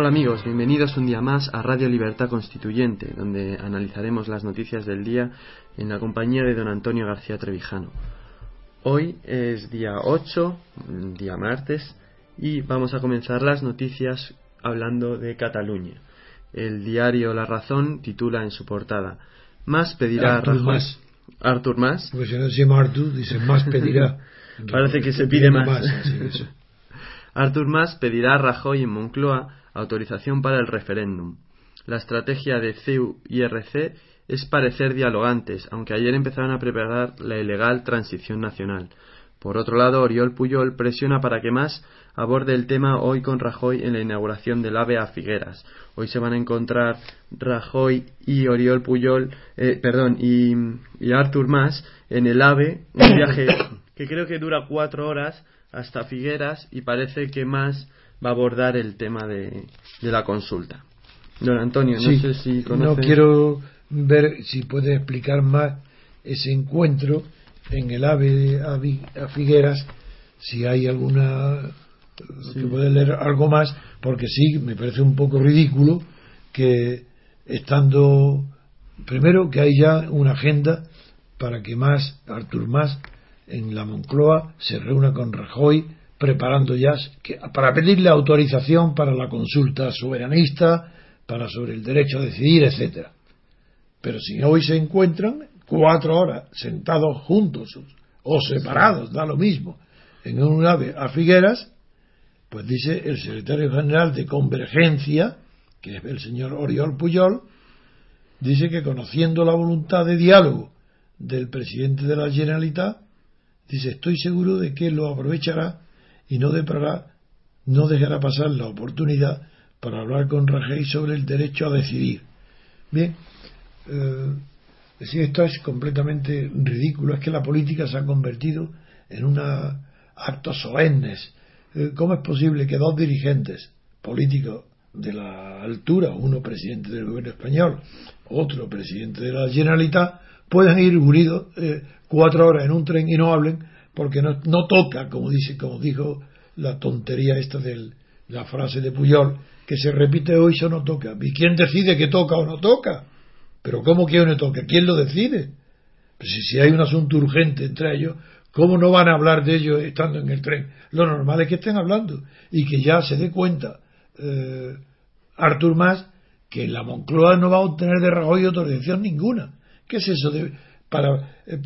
Hola amigos, bienvenidos un día más a Radio Libertad Constituyente, donde analizaremos las noticias del día en la compañía de don Antonio García Trevijano. Hoy es día 8, día martes, y vamos a comenzar las noticias hablando de Cataluña. El diario La Razón titula en su portada Más pedirá Artur Rajoy. Mas. Artur Más. Porque si no se llama Artur, dice más pedirá. Parece que se pide más. Artur Mas pedirá a Rajoy en Moncloa autorización para el referéndum. La estrategia de CEU y RC es parecer dialogantes, aunque ayer empezaron a preparar la ilegal transición nacional. Por otro lado, Oriol Puyol presiona para que Mas aborde el tema hoy con Rajoy en la inauguración del AVE a Figueras. Hoy se van a encontrar Rajoy y Oriol Puyol, eh, perdón, y, y Artur Mas en el AVE, un viaje que creo que dura cuatro horas hasta Figueras y parece que Mas va a abordar el tema de, de la consulta. Don Antonio, no Sí, sé si no conoce. quiero ver si puede explicar más ese encuentro en el AVE a, Figueras, si hay alguna que puede leer algo más, porque sí, me parece un poco ridículo que estando primero que hay ya una agenda para que más Artur Mas en la Moncloa se reúna con Rajoy preparando ya para pedirle autorización para la consulta soberanista, para sobre el derecho a decidir, etcétera. Pero si hoy se encuentran cuatro horas sentados juntos o separados, da lo mismo, en un ave a Figueras, pues dice el secretario general de Convergencia, que es el señor Oriol Puyol, dice que conociendo la voluntad de diálogo del presidente de la Generalitat, dice estoy seguro de que lo aprovechará y no no dejará pasar la oportunidad para hablar con Rajoy sobre el derecho a decidir. Bien, eh, si esto es completamente ridículo, es que la política se ha convertido en un actos solemnes. Eh, ¿Cómo es posible que dos dirigentes políticos de la altura, uno presidente del gobierno español, otro presidente de la Generalitat, puedan ir unidos eh, cuatro horas en un tren y no hablen porque no, no toca, como dice, como dijo la tontería esta de la frase de Puyol, que se repite hoy, eso no toca. ¿Y quién decide que toca o no toca? Pero ¿cómo que no toca? ¿Quién lo decide? Pues si, hay un asunto urgente entre ellos, ¿cómo no van a hablar de ellos estando en el tren? Lo normal es que estén hablando y que ya se dé cuenta eh, Artur Mas que la Moncloa no va a obtener de Rajoy autorización ninguna. ¿Qué es eso de, para, eh,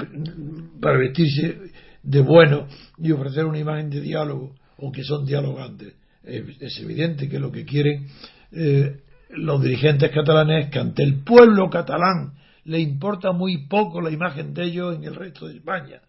para vestirse de bueno y ofrecer una imagen de diálogo o que son dialogantes? Es evidente que lo que quieren eh, los dirigentes catalanes es que ante el pueblo catalán le importa muy poco la imagen de ellos en el resto de España,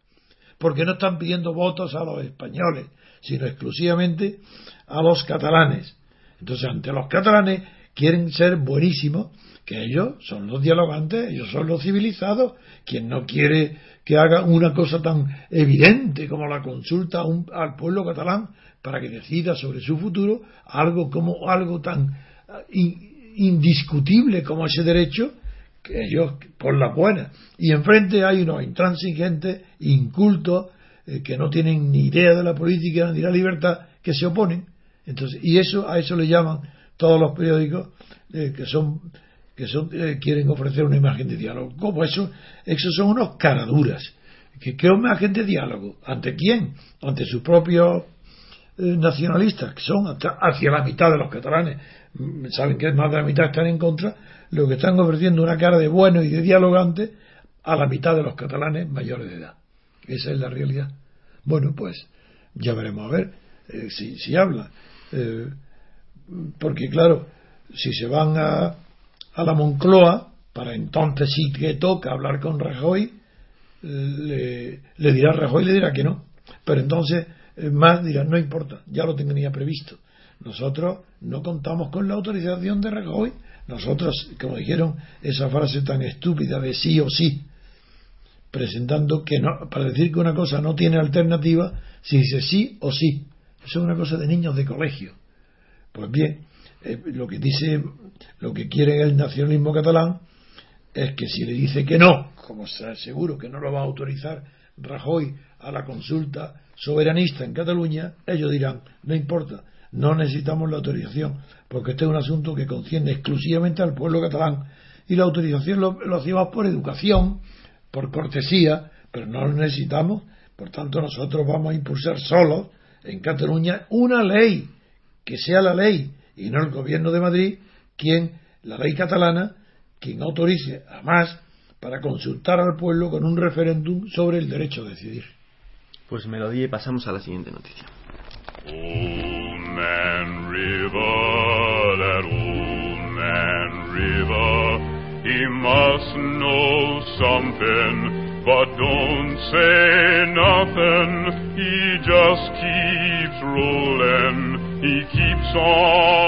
porque no están pidiendo votos a los españoles, sino exclusivamente a los catalanes. Entonces, ante los catalanes quieren ser buenísimos, que ellos son los dialogantes, ellos son los civilizados, quien no quiere que haga una cosa tan evidente como la consulta un- al pueblo catalán para que decida sobre su futuro, algo como algo tan ah, in- indiscutible como ese derecho, que ellos por la buena. Y enfrente hay unos intransigentes, incultos, eh, que no tienen ni idea de la política ni de la libertad, que se oponen. Entonces, y eso a eso le llaman todos los periódicos eh, que son que son eh, quieren ofrecer una imagen de diálogo. ¿Cómo eso? Esos son unos caraduras. ¿Qué, qué imagen de diálogo? ¿Ante quién? Ante sus propios eh, nacionalistas, que son hasta- hacia la mitad de los catalanes, mm, saben que más de la mitad están en contra, lo que están ofreciendo una cara de bueno y de dialogante a la mitad de los catalanes mayores de edad. Esa es la realidad. Bueno, pues ya veremos a ver eh, si, si habla. Eh, porque claro, si se van a, a la Moncloa, para entonces sí que toca hablar con Rajoy, le, le dirá Rajoy, le dirá que no. Pero entonces eh, más dirá, no importa, ya lo tenía previsto. Nosotros no contamos con la autorización de Rajoy. Nosotros, como dijeron, esa frase tan estúpida de sí o sí, presentando que no, para decir que una cosa no tiene alternativa, si dice sí o sí. Eso es una cosa de niños de colegio. Pues bien, eh, lo que dice, lo que quiere el nacionalismo catalán es que si le dice que no, como está seguro que no lo va a autorizar Rajoy a la consulta soberanista en Cataluña, ellos dirán, no importa, no necesitamos la autorización, porque este es un asunto que concierne exclusivamente al pueblo catalán. Y la autorización lo, lo hacíamos por educación, por cortesía, pero no lo necesitamos. Por tanto, nosotros vamos a impulsar solos en Cataluña una ley, que sea la ley y no el gobierno de Madrid quien, la ley catalana, quien autorice a más para consultar al pueblo con un referéndum sobre el derecho a decidir. Pues melodía y pasamos a la siguiente noticia. Man River, that old man River, he must know something, but don't say nothing. He just keeps rolling, he keeps on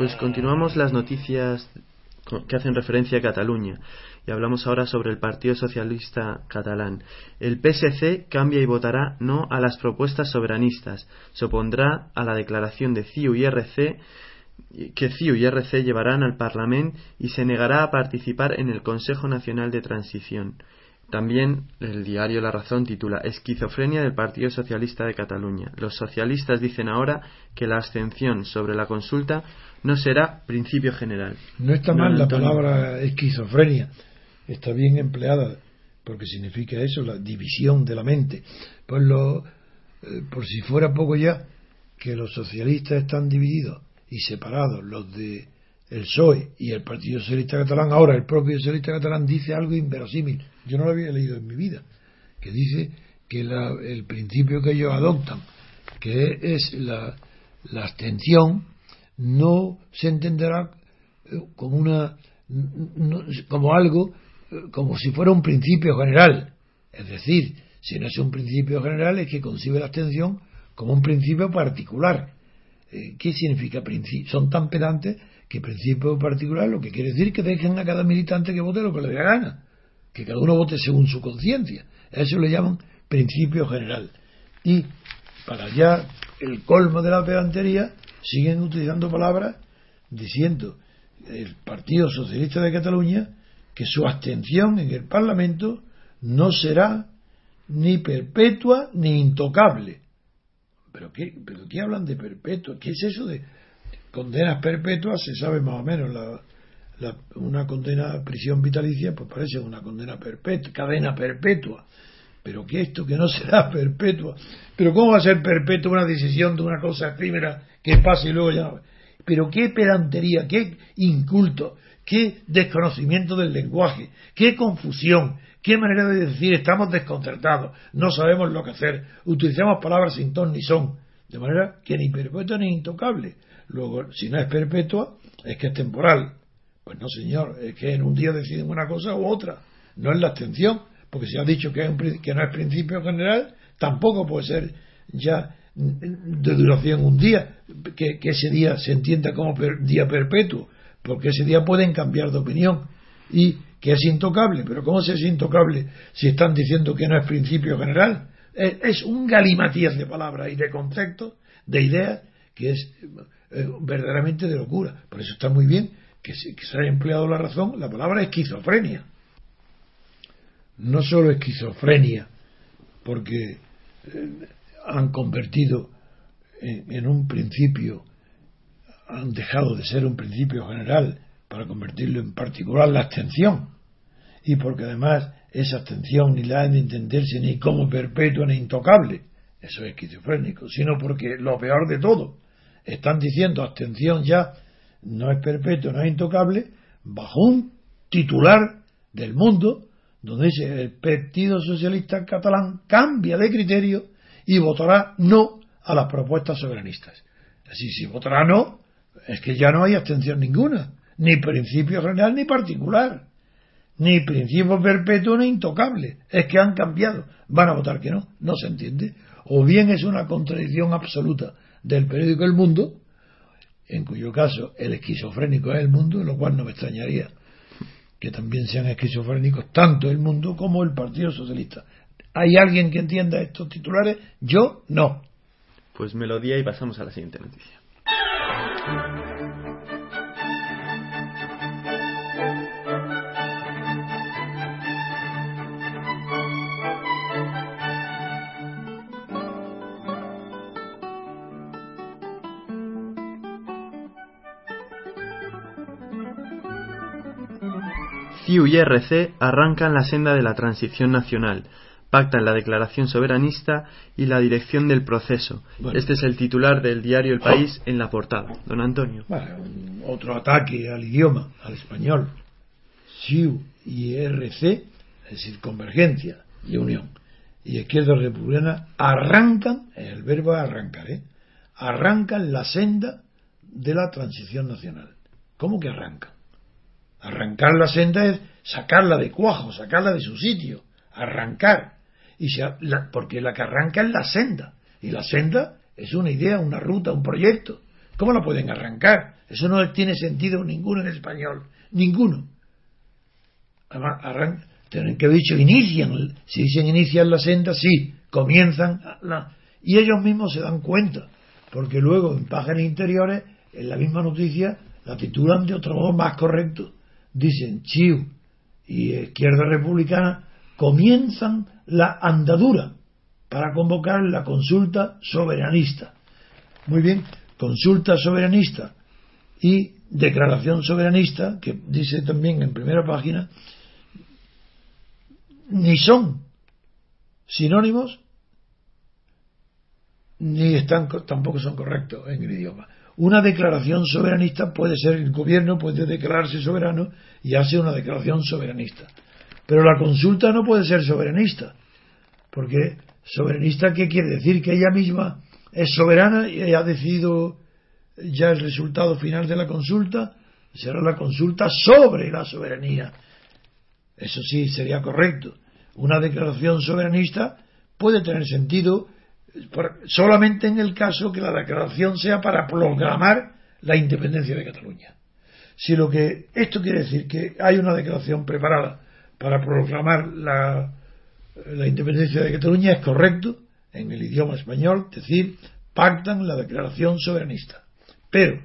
Pues continuamos las noticias que hacen referencia a Cataluña y hablamos ahora sobre el Partido Socialista Catalán. El PSC cambia y votará no a las propuestas soberanistas, se opondrá a la declaración de CIU y RC que CIU y RC llevarán al Parlamento y se negará a participar en el Consejo Nacional de Transición. También el diario La Razón titula Esquizofrenia del Partido Socialista de Cataluña. Los socialistas dicen ahora que la abstención sobre la consulta no será principio general. No está mal la palabra esquizofrenia, está bien empleada, porque significa eso, la división de la mente. Pues lo, eh, por si fuera poco ya, que los socialistas están divididos y separados, los de el PSOE y el Partido Socialista Catalán, ahora el propio Socialista Catalán dice algo inverosímil, yo no lo había leído en mi vida, que dice que la, el principio que ellos adoptan, que es la, la abstención, no se entenderá eh, como una como algo eh, como si fuera un principio general. Es decir si no es un principio general es que concibe la abstención como un principio particular. Eh, ¿qué significa principio? son tan pedantes que principio particular lo que quiere decir que dejen a cada militante que vote lo que le dé gana que cada uno vote según su conciencia eso le llaman principio general y para ya el colmo de la pedantería siguen utilizando palabras diciendo el Partido Socialista de Cataluña que su abstención en el Parlamento no será ni perpetua ni intocable. ¿Pero qué, pero qué hablan de perpetua? ¿Qué es eso de condenas perpetuas? Se sabe más o menos. La, una condena a prisión vitalicia, pues parece una condena perpetua, cadena perpetua. Pero que esto que no será perpetua. Pero ¿cómo va a ser perpetua una decisión de una cosa efímera que pase y luego ya no? Pero qué pedantería, qué inculto, qué desconocimiento del lenguaje, qué confusión, qué manera de decir estamos desconcertados, no sabemos lo que hacer, utilizamos palabras sin ton ni son, de manera que ni perpetua ni intocable. Luego, si no es perpetua, es que es temporal. Pues no, señor, es que en un día deciden una cosa u otra, no es la abstención porque se ha dicho que, que no es principio general, tampoco puede ser ya de duración un día, que, ese día se entienda como día perpetuo, porque ese día pueden cambiar de opinión y que es intocable, pero ¿cómo se es intocable si están diciendo que no es principio general? Es, un galimatías de palabras y de conceptos, de ideas, que es eh, verdaderamente de locura. Por eso está muy bien que se, que se haya empleado la razón, la palabra esquizofrenia. No solo esquizofrenia, porque eh, han convertido en, un principio, han dejado de ser un principio general para convertirlo en particular la abstención, y porque además esa abstención ni la de entenderse ni como perpetua ni intocable, eso es esquizofrénico, sino porque lo peor de todo, están diciendo abstención ya no es perpetua, no es intocable, bajo un titular del mundo donde dice el Partido Socialista Catalán cambia de criterio y votará no a las propuestas soberanistas. Así, si votará no, es que ya no hay abstención ninguna, ni principio general ni particular, ni principio perpetuo ni intocable. Es que han cambiado. Van a votar que no, no se entiende. O bien es una contradicción absoluta del periódico El Mundo, en cuyo caso el esquizofrénico es el mundo, lo cual no me extrañaría que también sean esquizofrénicos tanto el mundo como el Partido Socialista. ¿Hay alguien que entienda estos titulares? Yo no. Pues melodía y pasamos a la siguiente noticia. CIU y RC arrancan la senda de la transición nacional, pactan la declaración soberanista y la dirección del proceso. Bueno. Este es el titular del diario El País en la portada. Don Antonio. Bueno, otro ataque al idioma, al español. SIU y RC, es decir, convergencia y unión, y izquierda republicana arrancan, el verbo arrancar, ¿eh? arrancan la senda de la transición nacional. ¿Cómo que arrancan? Arrancar la senda es sacarla de cuajo, sacarla de su sitio, arrancar. Y se la- porque la que arranca es la senda. Y la senda es una idea, una ruta, un proyecto. ¿Cómo la pueden arrancar? Eso no tiene sentido ninguno en español. Ninguno. Además, tienen que haber dicho inician. Si dicen inician la senda, sí, comienzan. La, y ellos mismos se dan cuenta. Porque luego en páginas interiores, en la misma noticia, la titulan de otro modo más correcto. Dicen Chiu y Izquierda Republicana comienzan la andadura para convocar la consulta soberanista. Muy bien, consulta soberanista y declaración soberanista, que dice también en primera página, ni son sinónimos ni están co- tampoco son correctos en el idioma. Una declaración soberanista puede ser el gobierno puede declararse soberano y hace una declaración soberanista. Pero la consulta no puede ser soberanista, porque soberanista qué quiere decir que ella misma es soberana y ha decidido ya el resultado final de la consulta será la consulta sobre la soberanía. Eso sí sería correcto. Una declaración soberanista puede tener sentido solamente en el caso que la declaración sea para proclamar la independencia de Cataluña. Si lo que esto quiere decir que hay una declaración preparada para proclamar la, la independencia de Cataluña es correcto en el idioma español decir pactan la declaración soberanista. Pero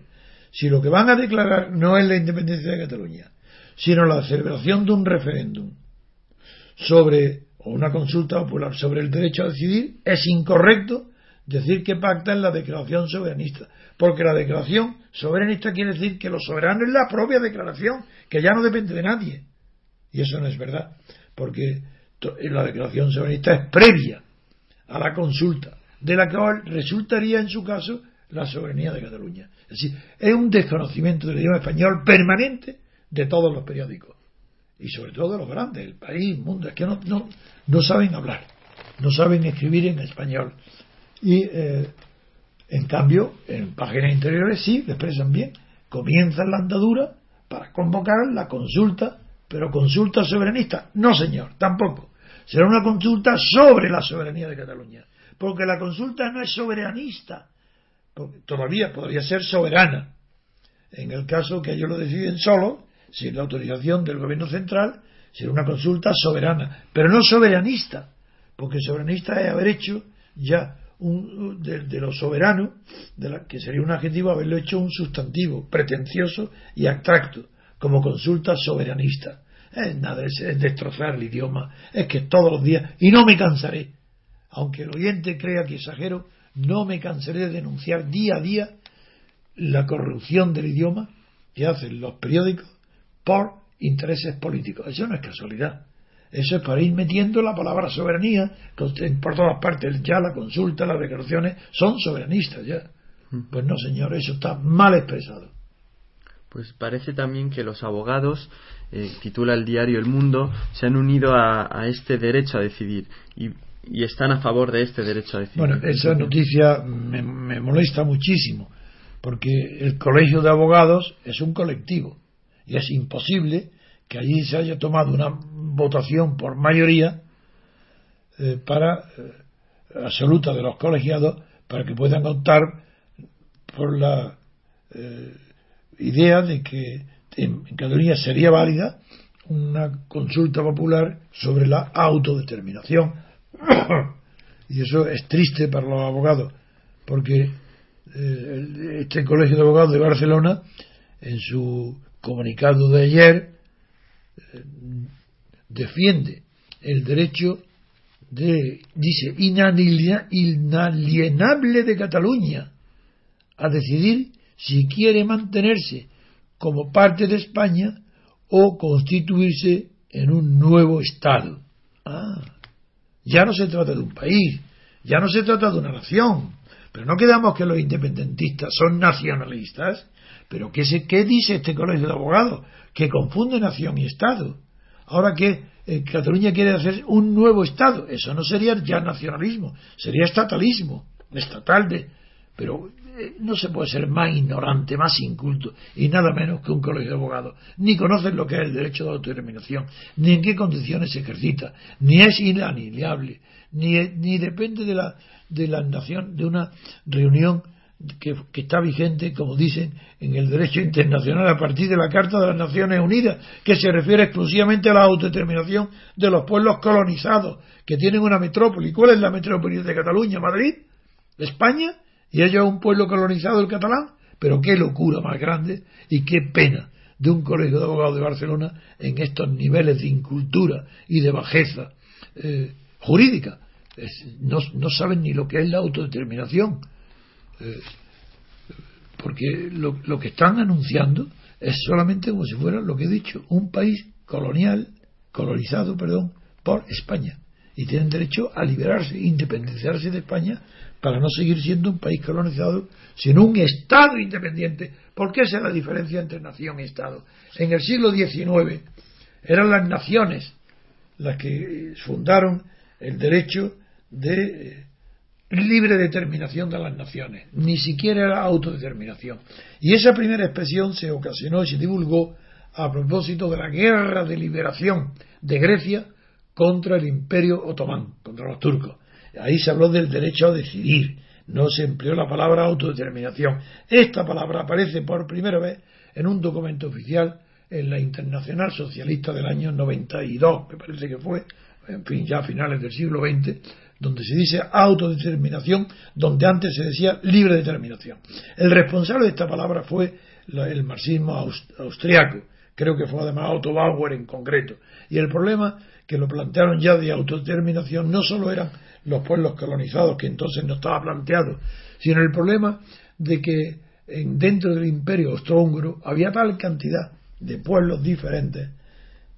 si lo que van a declarar no es la independencia de Cataluña, sino la celebración de un referéndum sobre o una consulta popular sobre el derecho a decidir, es incorrecto decir que pactan la declaración soberanista, porque la declaración soberanista quiere decir que lo soberano es la propia declaración, que ya no depende de nadie. Y eso no es verdad, porque to- la declaración soberanista es previa a la consulta, de la cual resultaría en su caso la soberanía de Cataluña. Es decir, es un desconocimiento del idioma español permanente de todos los periódicos y sobre todo de los grandes, el país, el mundo, es que no, no, no saben hablar, no saben escribir en español. Y eh, en cambio, en páginas interiores sí, lo expresan bien. Comienzan la andadura para convocar la consulta, pero consulta soberanista. No, señor, tampoco. Será una consulta sobre la soberanía de Cataluña. Porque la consulta no es soberanista, porque todavía podría ser soberana. En el caso que ellos lo deciden solo, sin la autorización del gobierno central, será una consulta soberana, pero no soberanista, porque soberanista es haber hecho ya un, de, de lo soberano, de la, que sería un adjetivo, haberlo hecho un sustantivo pretencioso y abstracto, como consulta soberanista. Es nada, es, es destrozar el idioma, es que todos los días, y no me cansaré, aunque el oyente crea que exagero, no me cansaré de denunciar día a día la corrupción del idioma que hacen los periódicos por intereses políticos. Eso no es casualidad. Eso es para ir metiendo la palabra soberanía por todas partes. Ya la consulta, las declaraciones son soberanistas ya. Pues no, señor, eso está mal expresado. Pues parece también que los abogados, eh, titula el diario El Mundo, se han unido a, a este derecho a decidir y, y, están a favor de este derecho a decidir. Bueno, esa noticia me, me molesta muchísimo porque el colegio de abogados es un colectivo y es imposible que allí se haya tomado una votación por mayoría eh, para eh, absoluta de los colegiados para que puedan optar por la eh, idea de que en Cataluña sería válida una consulta popular sobre la autodeterminación. Y eso es triste para los abogados porque este colegio de abogados de Barcelona en su comunicado de ayer eh, defiende el derecho de, dice, inalienable de Cataluña a decidir si quiere mantenerse como parte de España o constituirse en un nuevo Estado. Ah, ya no se trata de un país, ya no se trata de una nación. Pero no quedamos que los independentistas son nacionalistas. Pero ¿qué, se, qué dice este colegio de abogados? Que confunde nación y Estado. Ahora que eh, Cataluña quiere hacer un nuevo Estado, eso no sería ya nacionalismo, sería estatalismo, estatal de. Pero eh, no se puede ser más ignorante, más inculto y nada menos que un colegio de abogados. Ni conocen lo que es el derecho de autodeterminación, ni en qué condiciones se ejercita, ni es inaniliable, ni, ni depende de la, de la nación, de una reunión que, está vigente, como dicen, en el derecho internacional a partir de la Carta de las Naciones Unidas, que se refiere exclusivamente a la autodeterminación de los pueblos colonizados, que tienen una metrópoli. ¿Cuál es la metrópoli de Cataluña? ¿Madrid? ¿España? ¿Y ellos un pueblo colonizado, el catalán? Pero qué locura más grande y qué pena de un colegio de abogados de Barcelona en estos niveles de incultura y de bajeza eh, jurídica. no, no saben ni lo que es la autodeterminación eh, porque lo, que están anunciando es solamente como si fuera lo que he dicho, un país colonial, colonizado, perdón, por España. Y tienen derecho a liberarse, independizarse de España para no seguir siendo un país colonizado, sino un Estado independiente. ¿Por qué esa es la diferencia entre nación y Estado? En el siglo XIX eran las naciones las que fundaron el derecho de libre determinación de las naciones, ni siquiera la autodeterminación. Y esa primera expresión se ocasionó y se divulgó a propósito de la guerra de liberación de Grecia contra el imperio otomán, contra los turcos. Ahí se habló del derecho a decidir, no se empleó la palabra autodeterminación. Esta palabra aparece por primera vez en un documento oficial en la Internacional Socialista del año 92, me parece que fue, en fin, ya a finales del siglo XX, donde se dice autodeterminación, donde antes se decía libre determinación. El responsable de esta palabra fue el marxismo austriaco, creo que fue además Otto Bauer en concreto. Y el problema que lo plantearon ya de autodeterminación no solo eran los pueblos colonizados, que entonces no estaba planteado, sino el problema de que dentro del imperio austrohúngaro había tal cantidad de pueblos diferentes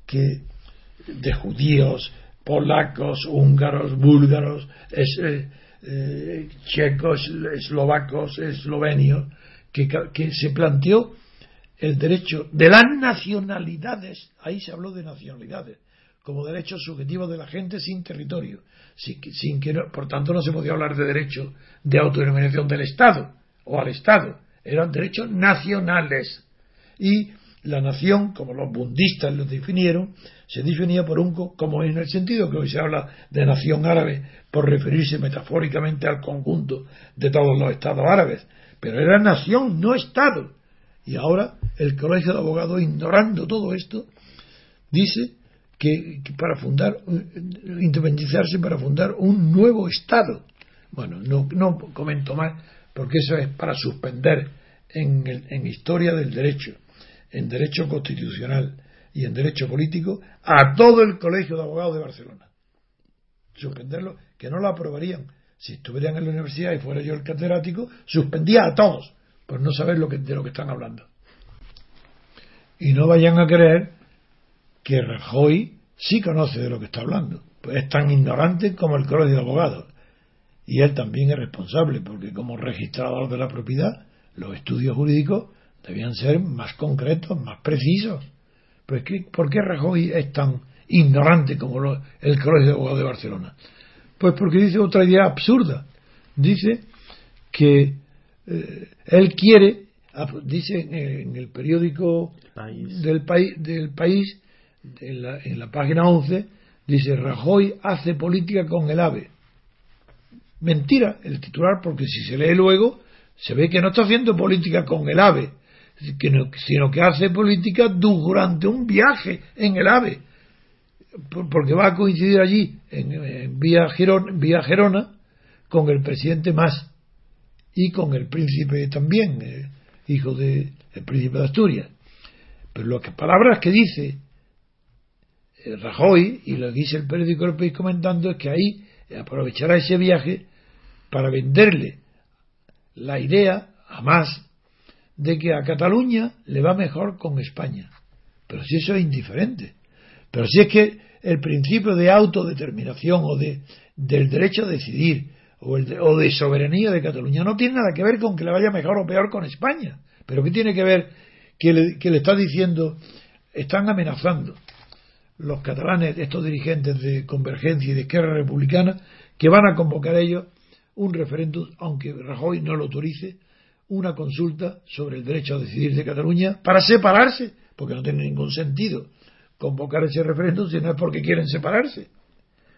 que de judíos, polacos, húngaros, búlgaros, eh, eh, checos, eslovacos, eslovenios, que, se planteó el derecho de las nacionalidades, ahí se habló de nacionalidades, como derecho subjetivo de la gente sin territorio, por tanto no se podía hablar de derecho de autodeterminación del Estado o al Estado, eran derechos nacionales. Y la nación, como los bundistas lo definieron, se definía por un, como en el sentido que hoy se habla de nación árabe, por referirse metafóricamente al conjunto de todos los estados árabes, pero era nación, no estado. Y ahora el Colegio de Abogados, ignorando todo esto, dice que, para fundar, independizarse para fundar un nuevo Estado. Bueno, no, no comento más, porque eso es para suspender en, en historia del derecho, en derecho constitucional, y en Derecho Político a todo el Colegio de Abogados de Barcelona. Suspenderlo, que no lo aprobarían. Si estuvieran en la universidad y fuera yo el catedrático, suspendía a todos por no saber lo que, de lo que están hablando. Y no vayan a creer que Rajoy sí conoce de lo que está hablando. Pues es tan ignorante como el Colegio de Abogados. Y él también es responsable, porque como registrador de la propiedad, los estudios jurídicos debían ser más concretos, más precisos. ¿Por qué Rajoy es tan ignorante como el Colegio de Abogados de Barcelona? Pues porque dice otra idea absurda. Dice que eh, él quiere, dice en el periódico del, país, del país, en la, en la página 11, dice Rajoy hace política con el AVE. Mentira el titular, porque si se lee luego, se ve que no está haciendo política con el AVE, sino que hace política durante un viaje en el AVE, porque va a coincidir allí, en, vía, Gerona, con el presidente Más y con el príncipe también, eh, hijo del príncipe de Asturias. Pero las palabras que dice eh, Rajoy y lo que dice el periódico El País comentando es que ahí aprovechará ese viaje para venderle la idea a más de que a Cataluña le va mejor con España, Pero si eso es indiferente. Pero si es que el principio de autodeterminación o de, del derecho a decidir o, el de, o de soberanía de Cataluña no tiene nada que ver con que le vaya mejor o peor con España. Pero ¿qué tiene que ver que le, que le está diciendo, están amenazando los catalanes, estos dirigentes de Convergencia y de Izquierda Republicana, que van a convocar ellos un referéndum, aunque Rajoy no lo autorice, una consulta sobre el derecho a decidir de Cataluña para separarse, porque no tiene ningún sentido convocar ese referéndum si no es porque quieren separarse.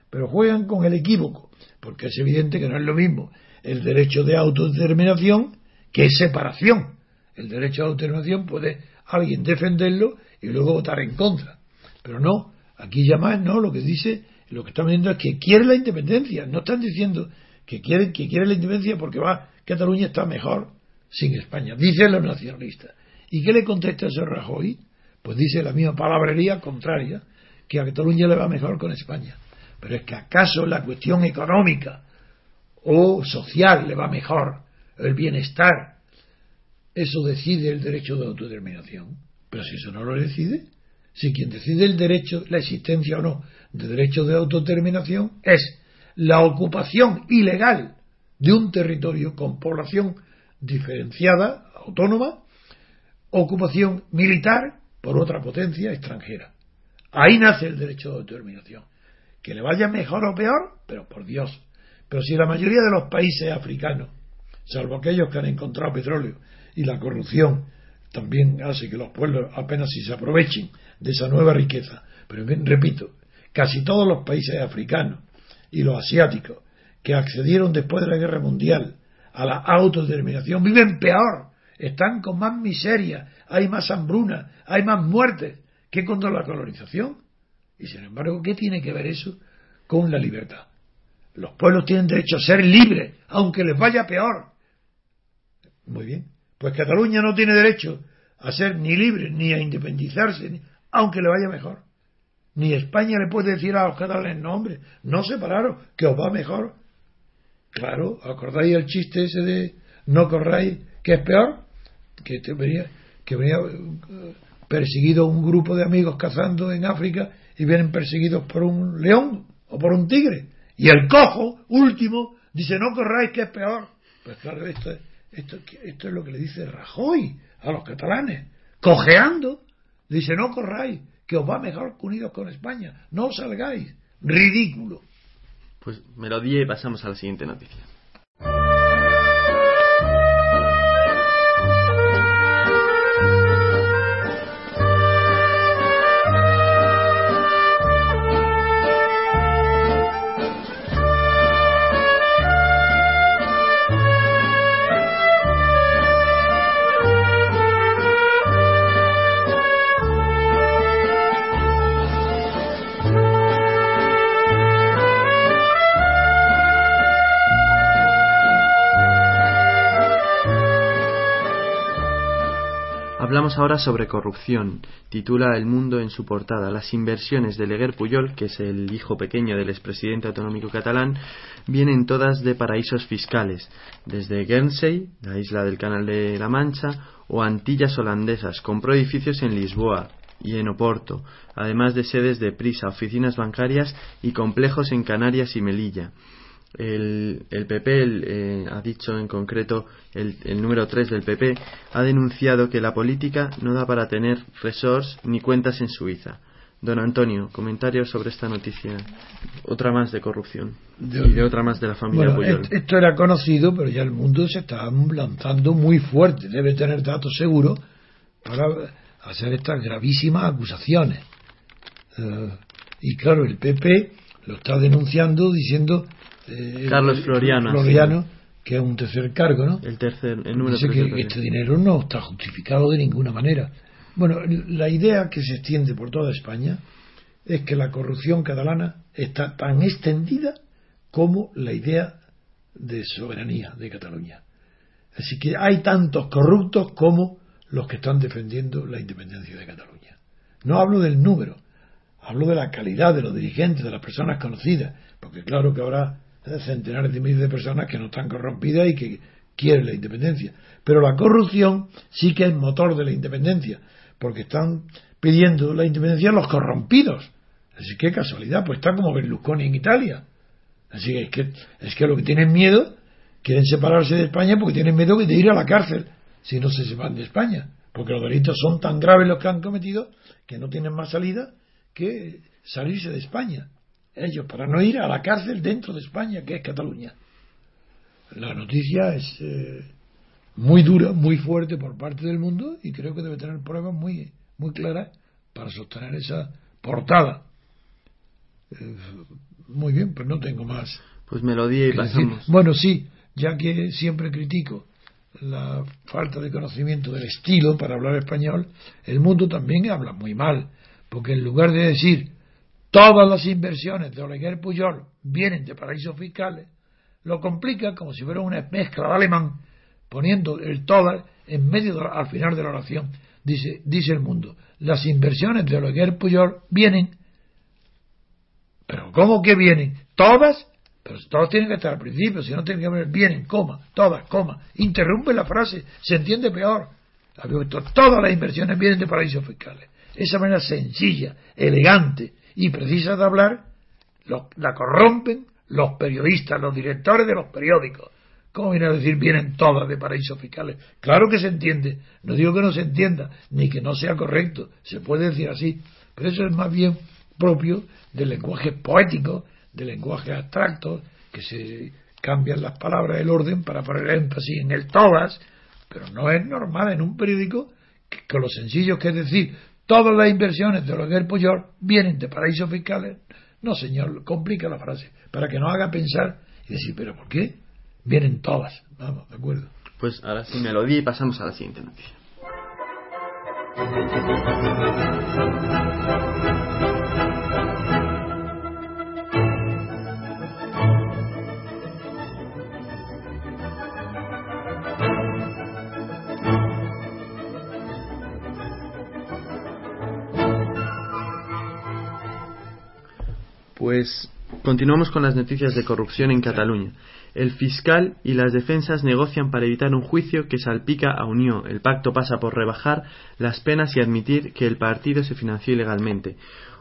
Pero juegan con el equívoco, porque es evidente que no es lo mismo el derecho de autodeterminación que separación. El derecho de autodeterminación puede alguien defenderlo y luego votar en contra. Pero no, aquí ya más no, lo que dice, lo que están viendo es que quiere la independencia. No están diciendo que quiere, que quiere la independencia porque va, Cataluña está mejor sin España. Dicen los nacionalistas. ¿Y qué le contesta eso Rajoy? Pues dice la misma palabrería contraria, que a Cataluña le va mejor con España. Pero es que acaso la cuestión económica o social le va mejor, el bienestar, eso decide el derecho de autodeterminación. Pero si eso no lo decide, si quien decide el derecho, la existencia o no de derecho de autodeterminación es la ocupación ilegal de un territorio con población diferenciada, autónoma, ocupación militar por otra potencia extranjera. Ahí nace el derecho de autodeterminación. Que le vaya mejor o peor, pero por Dios. Pero si la mayoría de los países africanos, salvo aquellos que han encontrado petróleo y la corrupción también hace que los pueblos apenas si se aprovechen de esa nueva riqueza. Pero repito, casi todos los países africanos y los asiáticos que accedieron después de la guerra mundial a la autodeterminación viven peor, están con más miseria, hay más hambruna, hay más muertes que contra la colonización. Y sin embargo, ¿qué tiene que ver eso con la libertad? Los pueblos tienen derecho a ser libres, aunque les vaya peor. Muy bien. Pues Cataluña no tiene derecho a ser ni libre ni a independizarse, aunque le vaya mejor. Ni España le puede decir a los catalanes, no hombre, no separaros, que os va mejor. Claro, ¿acordáis el chiste ese de no corráis, que es peor? Que venía, que venía eh, perseguido un grupo de amigos cazando en África y vienen perseguidos por un león o por un tigre. Y el cojo, último, dice no corráis, que es peor. Pues claro, esto es esto, esto es lo que le dice Rajoy a los catalanes. Cojeando, dice, no corráis, que os va mejor que unidos con España. No salgáis. Ridículo. Pues melodía y pasamos a la siguiente noticia. Ahora sobre corrupción. Titula El Mundo en su portada. Las inversiones de Leguer Puyol, que es el hijo pequeño del expresidente autonómico catalán, vienen todas de paraísos fiscales, desde Guernsey, la isla del Canal de la Mancha, o Antillas holandesas. Compró edificios en Lisboa, y en Oporto, además de sedes de Prisa, oficinas bancarias y complejos en Canarias y Melilla. El, el PP eh, ha dicho en concreto el, el número 3 del PP ha denunciado que la política no da para tener resorts ni cuentas en Suiza. Don Antonio, comentarios sobre esta noticia. Otra más de corrupción. Y de otra más de la familia Bueno, Puyol. esto era conocido, pero ya el mundo se está lanzando muy fuerte. Debe tener datos seguros para hacer estas gravísimas acusaciones. Eh, y claro, el PP lo está denunciando diciendo. Eh, Carlos Floriano, Floriano, que es un tercer cargo, ¿no? El tercer, el número Dice 3 que este dinero no está justificado de ninguna manera. Bueno, la idea que se extiende por toda España es que la corrupción catalana está tan extendida como la idea de soberanía de Cataluña. Así que hay tantos corruptos como los que están defendiendo la independencia de Cataluña. No hablo del número, hablo de la calidad de los dirigentes, de las personas conocidas, porque claro que habrá eh, centenares de miles de personas que no están corrompidas y que quieren la independencia. Pero la corrupción sí que es motor de la independencia, porque están pidiendo la independencia los corrompidos. Así que casualidad, pues está como Berlusconi en Italia. Así que es que, es que lo que tienen miedo, quieren separarse de España porque tienen miedo de ir a la cárcel si no se separan de España. Porque los delitos son tan graves los que han cometido que no tienen más salida que salirse de España. Ellos, para no ir a la cárcel dentro de España, que es Cataluña. La noticia es eh, muy dura, muy fuerte por parte del mundo y creo que debe tener pruebas muy, muy claras para sostener esa portada. Eh, muy bien, pues no tengo más. Pues melodía y pasamos. Bueno, sí, ya que siempre critico la falta de conocimiento del estilo para hablar español, el mundo también habla muy mal, porque en lugar de decir todas las inversiones de Oleguer Puyol vienen de paraísos fiscales, lo complica como si fuera una mezcla de alemán, poniendo el todas en medio al final de la oración. Dice, dice el mundo, las inversiones de Oleguer Puyol vienen pero ¿cómo que vienen? ¿Todas? Pero todas tienen que estar al principio, si no tienen que ver, vienen, coma, todas, coma. Interrumpe la frase, se entiende peor. Todas las inversiones vienen de paraísos fiscales. Esa manera sencilla, elegante y precisa de hablar, la corrompen los periodistas, los directores de los periódicos. ¿Cómo viene a decir vienen todas de paraísos fiscales? Claro que se entiende. No digo que no se entienda, ni que no sea correcto. Se puede decir así. Pero eso es más bien propio del lenguaje poético, del lenguaje abstracto, que se cambian las palabras, el orden para poner énfasis en el todas, pero no es normal en un periódico que, con lo sencillo que es decir, todas las inversiones de del Puyol vienen de paraísos fiscales. No, señor, complica la frase, para que nos haga pensar y decir, pero ¿por qué? Vienen todas. Vamos, de acuerdo. Pues ahora sí me lo di y pasamos a la siguiente noticia. Pues continuamos con las noticias de corrupción en Cataluña. El fiscal y las defensas negocian para evitar un juicio que salpica a Unión. El pacto pasa por rebajar las penas y admitir que el partido se financió ilegalmente.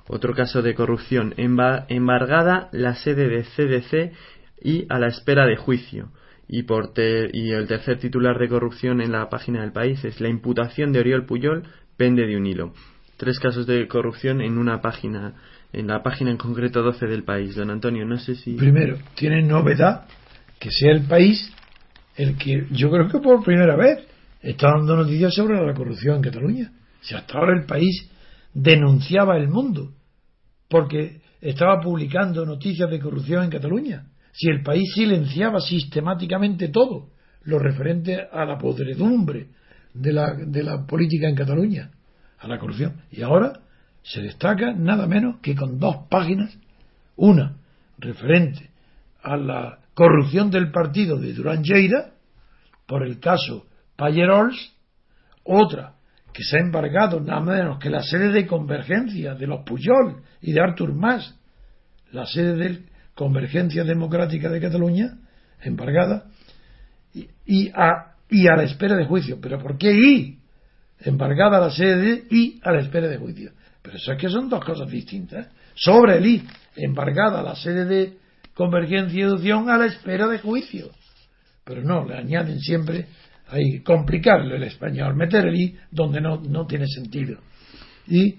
Otro caso de corrupción. Embargada la sede de CDC y a la espera de juicio. Y, por y el tercer titular de corrupción en la página del país es la imputación de Oriol Puyol pende de un hilo. Tres casos de corrupción en una página en la página en concreto 12 del país. Don Antonio, no sé si. Primero, tiene novedad que sea el país el que, yo creo que por primera vez, está dando noticias sobre la corrupción en Cataluña. Si hasta ahora el país denunciaba el mundo porque estaba publicando noticias de corrupción en Cataluña. Si el país silenciaba sistemáticamente todo lo referente a la podredumbre de la, de la política en Cataluña, a la corrupción. Y ahora se destaca nada menos que con dos páginas, una referente a la corrupción del partido de Durán Lleida por el caso Payerols, otra que se ha embargado nada menos que la sede de convergencia de los Puyol y de Artur Mas, la sede de Convergencia Democrática de Cataluña, embargada, y, a, y a la espera de juicio. ¿Pero por qué I? Embargada la sede de y a la espera de juicio. Pero eso es que son dos cosas distintas. Sobre el I, embargada la sede de convergencia y educación a la espera de juicio. Pero no, le añaden siempre, hay complicarle el español, meter el I donde no, no tiene sentido. Y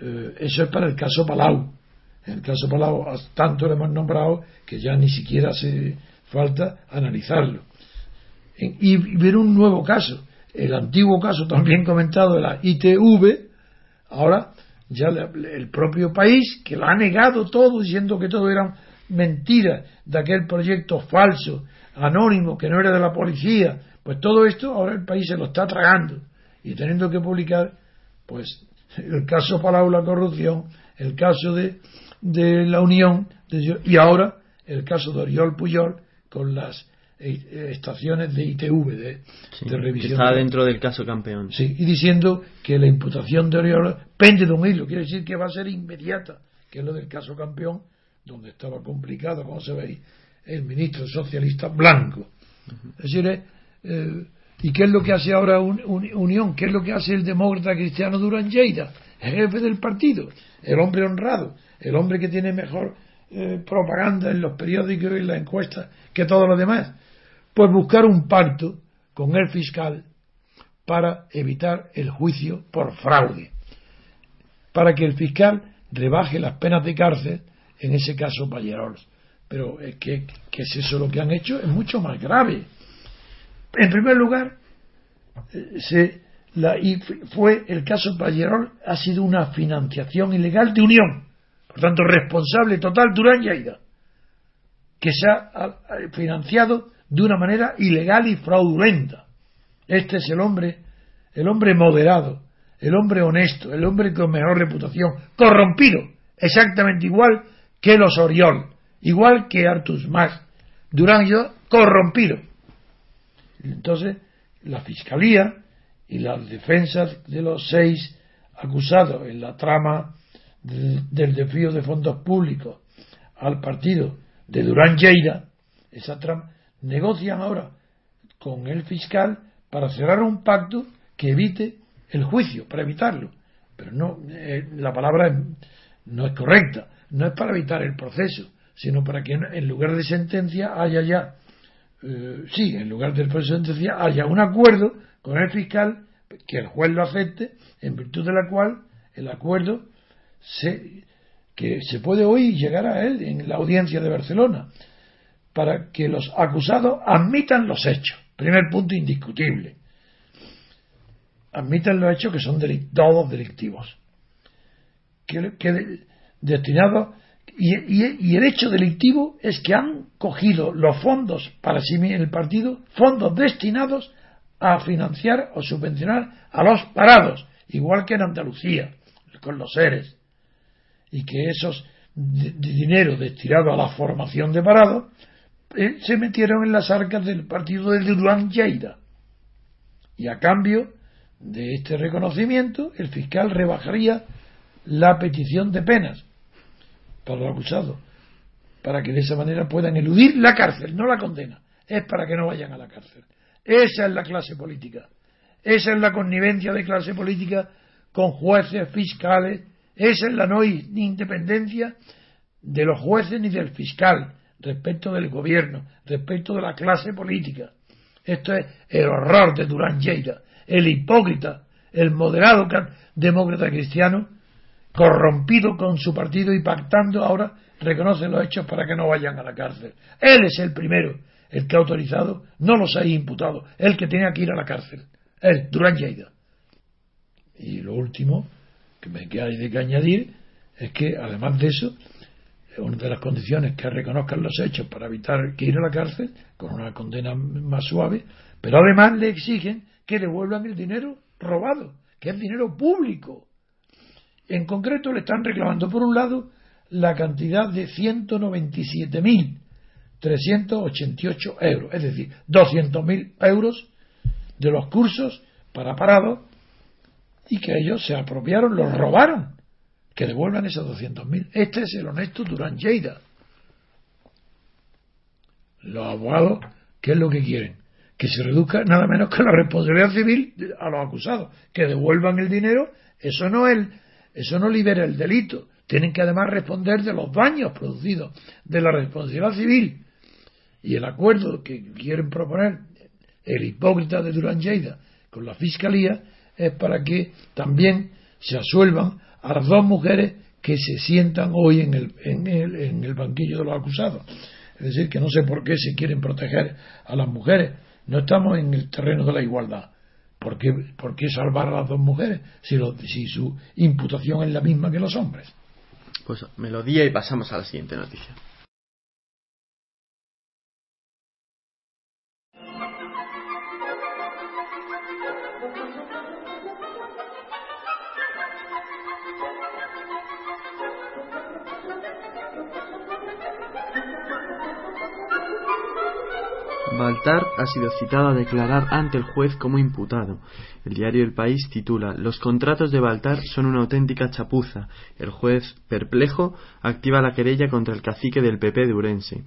eh, eso es para el caso Palau. En el caso Palau, tanto lo hemos nombrado que ya ni siquiera hace falta analizarlo. Y, y ver un nuevo caso. El antiguo caso también comentado de la ITV, ahora ya el propio país que lo ha negado todo diciendo que todo era mentira de aquel proyecto falso, anónimo, que no era de la policía, pues todo esto ahora el país se lo está tragando. Y teniendo que publicar pues el caso Palau la corrupción, el caso de, de la Unión y ahora el caso de Oriol Puyol con las estaciones de ITV, de, revisión. está dentro del caso campeón. Sí, y diciendo que la imputación de Oriol pende de un hilo, quiere decir que va a ser inmediata, que es lo del caso campeón, donde estaba complicado, como se ve, el ministro socialista blanco. Es decir, eh, eh, ¿y qué es lo que hace ahora Unión? ¿Qué es lo que hace el demócrata cristiano Durán Lleida? jefe del partido, el hombre honrado, el hombre que tiene mejor eh, propaganda en los periódicos y en las encuestas que todos los demás. Pues buscar un pacto con el fiscal para evitar el juicio por fraude, para que el fiscal rebaje las penas de cárcel, en ese caso Pallerols. Pero es que, que es eso lo que han hecho, es mucho más grave. En primer lugar, eh, se, la, y fue el caso Pallerol ha sido una financiación ilegal de Unión, por tanto responsable total Durán Lleida, que se ha financiado de una manera ilegal y fraudulenta. Este es el hombre, el hombre moderado, el hombre honesto, el hombre con mejor reputación, corrompido, exactamente igual que los Oriol, igual que Artus Mas, Durán yo, corrompido. Entonces, la Fiscalía y las defensas de los seis acusados en la trama del desvío de fondos públicos al partido de Durán Lleida, esa trama, negocian ahora con el fiscal para cerrar un pacto que evite el juicio, para evitarlo. Pero no, eh, la palabra no es correcta, no es para evitar el proceso, sino para que en lugar de sentencia haya ya, eh, sí, en lugar del de sentencia haya un acuerdo con el fiscal que el juez lo acepte, en virtud de la cual el acuerdo se, que se puede hoy llegar a él en la audiencia de Barcelona, para que los acusados admitan los hechos. Primer punto indiscutible. Admitan los hechos que son todos delictivos. Que, que destinados y, y, el hecho delictivo es que han cogido los fondos para sí en el partido, fondos destinados a financiar o subvencionar a los parados, igual que en Andalucía, con los seres, y que esos de, dinero destinado a la formación de parados eh, se metieron en las arcas del partido de Durán Lleida. Y a cambio de este reconocimiento, el fiscal rebajaría la petición de penas para los acusados, para que de esa manera puedan eludir la cárcel, no la condena, es para que no vayan a la cárcel. Esa es la clase política. Esa es la connivencia de clase política con jueces, fiscales. Esa es la no independencia de los jueces ni del fiscal respecto del gobierno, respecto de la clase política. Esto es el horror de Durán Lleida, el hipócrita, el moderado demócrata cristiano, corrompido con su partido y pactando ahora reconoce los hechos para que no vayan a la cárcel. Él es el primero el que ha autorizado, no los ha imputado, el que tenía que ir a la cárcel, él, Durán Lleida. Y lo último que me queda que añadir es que, además de eso, una de las condiciones que reconozcan los hechos para evitar que ir a la cárcel, con una condena más suave, pero además le exigen que devuelvan el dinero robado, que es dinero público. En concreto le están reclamando, por un lado, la cantidad de 197.000 388 euros, es decir, 200.000 euros de los cursos para parados y que ellos se apropiaron, los robaron, que devuelvan esos 200.000. Este es el honesto Durán Lleida. Los abogados, ¿qué es lo que quieren? Que se reduzca nada menos que la responsabilidad civil a los acusados, que devuelvan el dinero, eso no es, eso no libera el delito. Tienen que además responder de los daños producidos, de la responsabilidad civil y el acuerdo que quieren proponer el hipócrita de Durán Lleida con la Fiscalía es para que también se asuelvan a las dos mujeres que se sientan hoy en el, en el, en el banquillo de los acusados. Es decir, que no sé por qué se quieren proteger a las mujeres. No estamos en el terreno de la igualdad. ¿Por qué, por qué salvar a las dos mujeres si, si su imputación es la misma que los hombres? Pues melodía y pasamos a la siguiente noticia. Baltar ha sido citado a declarar ante el juez como imputado. El diario El País titula Los contratos de Baltar son una auténtica chapuza. El juez, perplejo, activa la querella contra el cacique del PP de Urense.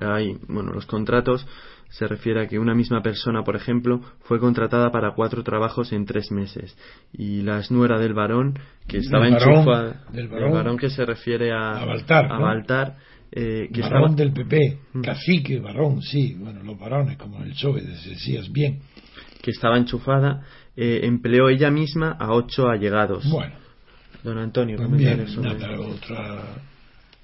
Ahí, bueno, los contratos se refiere a que una misma persona, por ejemplo, fue contratada para cuatro trabajos en tres meses. Y la nuera del varón, que estaba enchufada. Del el varón que se refiere a, A Baltar, a. Baltar, eh, que varón estaba- del PP, Mm. cacique, varón, sí, bueno, los varones, como en el PSOE, decías bien. que estaba enchufada, eh, empleó ella misma a ocho allegados. Bueno, Don Antonio, pues sobre- nada, otra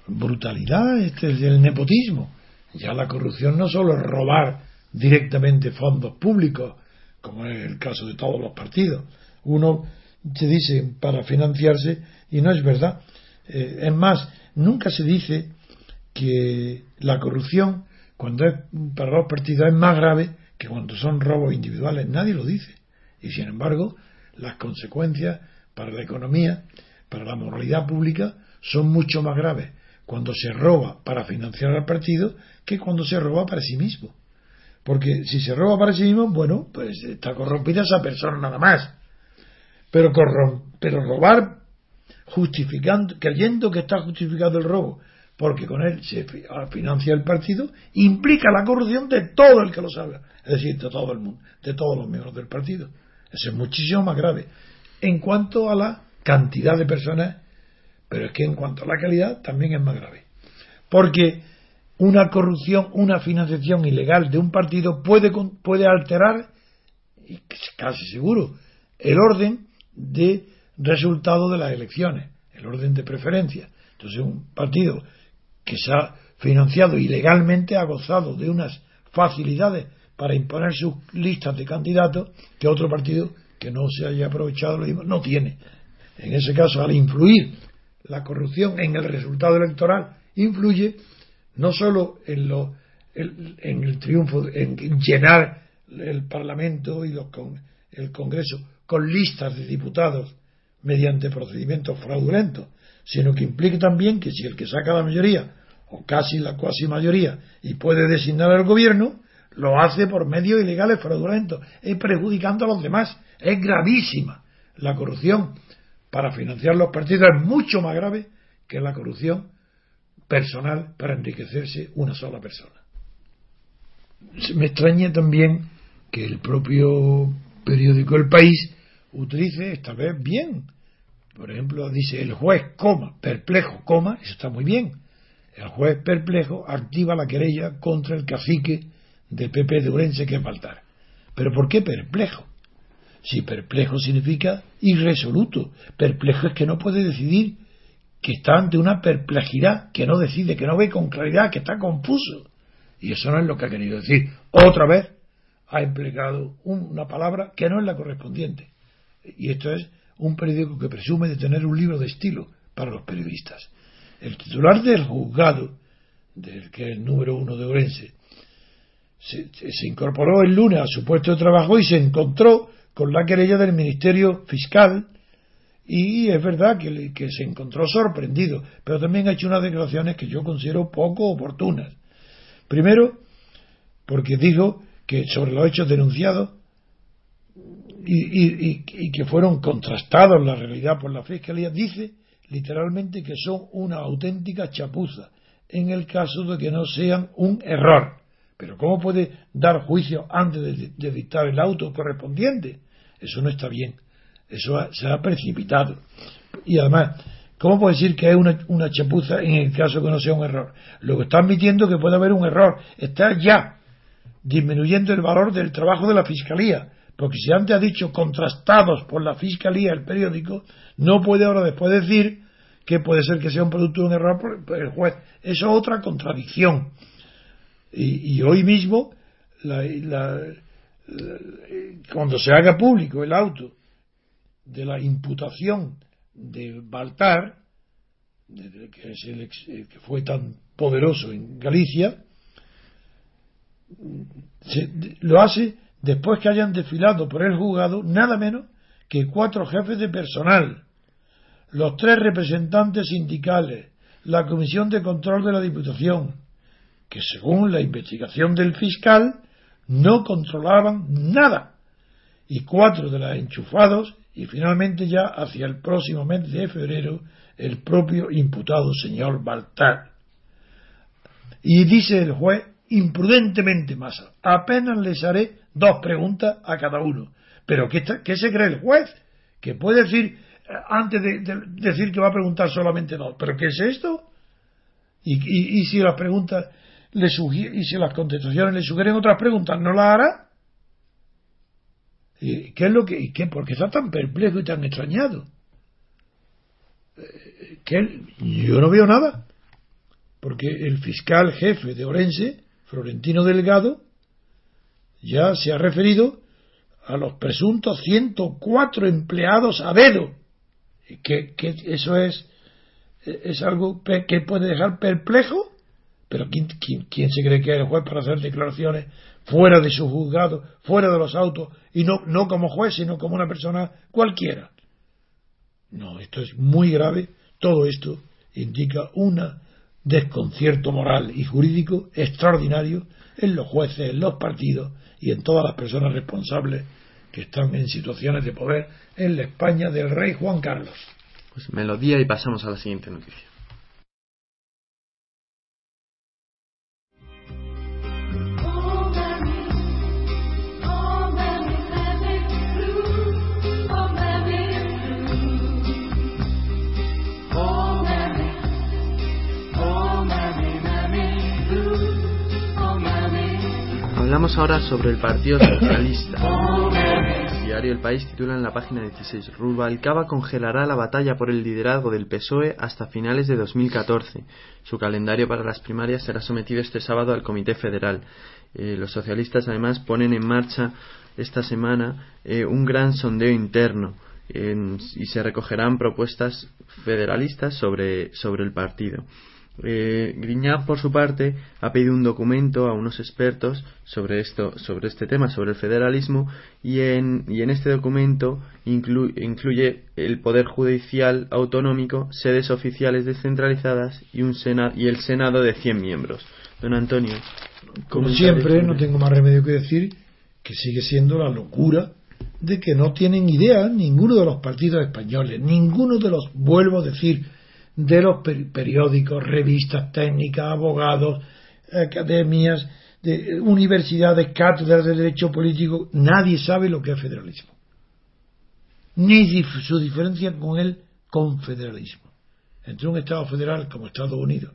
brutalidad, este es el nepotismo. Ya la corrupción no solo es robar directamente fondos públicos, como es el caso de todos los partidos. Uno se dice para financiarse y no es verdad. Eh, es más, nunca se dice que la corrupción, cuando es para los partidos, es más grave que cuando son robos individuales. Nadie lo dice. Y sin embargo, las consecuencias para la economía, para la moralidad pública, son mucho más graves cuando se roba para financiar al partido que cuando se roba para sí mismo. Porque si se roba para sí mismo, bueno, pues está corrompida esa persona nada más. Pero, pero robar justificando, creyendo que está justificado el robo, porque con él se fi- financia el partido, implica la corrupción de todo el que lo sabe, es decir, de todo el mundo, de todos los miembros del partido. Eso es muchísimo más grave. En cuanto a la cantidad de personas, pero es que en cuanto a la calidad también es más grave. Porque una corrupción, una financiación ilegal de un partido puede, puede alterar, y casi seguro, el orden de resultado de las elecciones, el orden de preferencia. Entonces, un partido que se ha financiado ilegalmente ha gozado de unas facilidades para imponer sus listas de candidatos que otro partido que no se haya aprovechado lo mismo, no tiene. En ese caso, al influir la corrupción en el resultado electoral, influye no solo en, lo, el- en el triunfo, en llenar el Parlamento y los con- el Congreso con listas de diputados mediante procedimientos fraudulentos, sino que implica también que si el que saca la mayoría, o casi la cuasi mayoría, y puede designar al gobierno, lo hace por medios ilegales fraudulentos, es perjudicando a los demás. Es gravísima. La corrupción para financiar los partidos es mucho más grave que la corrupción personal para enriquecerse una sola persona. Me extraña también que el propio periódico El País utilice esta vez bien. Por ejemplo, dice el juez, coma, perplejo, coma, eso está muy bien. El juez perplejo activa la querella contra el cacique del PP de Urense, que es Baltar. ¿Pero por qué perplejo? Si perplejo significa irresoluto. Perplejo es que no puede decidir, que está ante una perplejidad, que no decide, que no ve con claridad, que está confuso. Y eso no es lo que ha querido decir. Otra vez ha empleado un- una palabra que no es la correspondiente. Y esto es un periódico que presume de tener un libro de estilo para los periodistas. El titular del juzgado, del que es el número uno de Orense, se, incorporó el lunes a su puesto de trabajo y se encontró con la querella del Ministerio Fiscal y es verdad que, que se encontró sorprendido, pero también ha hecho unas declaraciones que yo considero poco oportunas. Primero, porque dijo que sobre los hechos denunciados y, y- y- que fueron contrastados la realidad por la Fiscalía, dice literalmente que son una auténtica chapuza en el caso de que no sean un error. Pero ¿cómo puede dar juicio antes de, de dictar el auto correspondiente? Eso no está bien. Eso ha- se ha precipitado. Y además, ¿cómo puede decir que es una, una chapuza en el caso que no sea un error? Lo que está admitiendo que puede haber un error. Está ya disminuyendo el valor del trabajo de la Fiscalía. Porque si antes ha dicho contrastados por la Fiscalía el periódico, no puede ahora después decir que puede ser que sea un producto de un error por el juez. Eso es otra contradicción. Y, hoy mismo, la- la- la- cuando se haga público el auto de la imputación de Baltar, que, es el ex- eh, que fue tan poderoso en Galicia, se- lo hace después que hayan desfilado por el juzgado nada menos que cuatro jefes de personal, los tres representantes sindicales, la Comisión de Control de la Diputación, que según la investigación del fiscal no controlaban nada, y cuatro de los enchufados, y finalmente ya hacia el próximo mes de febrero el propio imputado señor Baltar. Y dice el juez, imprudentemente más. Apenas les haré dos preguntas a cada uno. Pero ¿qué, qué se cree el juez? Que puede decir, eh, antes de, decir que va a preguntar solamente dos. ¿Pero qué es esto? Y, y, si las preguntas le y si las contestaciones le sugieren otras preguntas, ¿no las hará? ¿Y ¿Qué es lo que, y qué, por qué está tan perplejo y tan extrañado? Eh, que yo no veo nada, porque el fiscal jefe de Orense, Florentino Delgado, ya se ha referido a los presuntos 104 empleados a dedo, que, que eso es, es algo que puede dejar perplejo, pero ¿quién, quién, se cree que es el juez para hacer declaraciones fuera de su juzgado, fuera de los autos, y no, no como juez, sino como una persona cualquiera? No, esto es muy grave. Todo esto indica un desconcierto moral y jurídico extraordinario en los jueces, en los partidos y en todas las personas responsables que están en situaciones de poder en la España del rey Juan Carlos. Pues melodía y pasamos a la siguiente noticia. Hablamos ahora sobre el Partido Socialista. El diario El País titula en la página 16 Rubalcaba congelará la batalla por el liderazgo del PSOE hasta finales de 2014. Su calendario para las primarias será sometido este sábado al Comité Federal. Eh, los socialistas además ponen en marcha esta semana eh, un gran sondeo interno y se recogerán propuestas federalistas sobre, sobre el partido. Eh, Grignard, por su parte, ha pedido un documento a unos expertos sobre esto, sobre este tema, sobre el federalismo, y en, y en este documento incluye el poder judicial autonómico, sedes oficiales descentralizadas y un y el Senado de 100 miembros. Don Antonio. Como siempre, no tengo más remedio que decir que sigue siendo la locura de que no tienen idea ninguno de los partidos españoles, ninguno de los, vuelvo a decir, de los periódicos, revistas técnicas, abogados, academias, de universidades, cátedras de derecho político, nadie sabe lo que es federalismo. Ni su diferencia con el confederalismo. Entre un Estado federal como Estados Unidos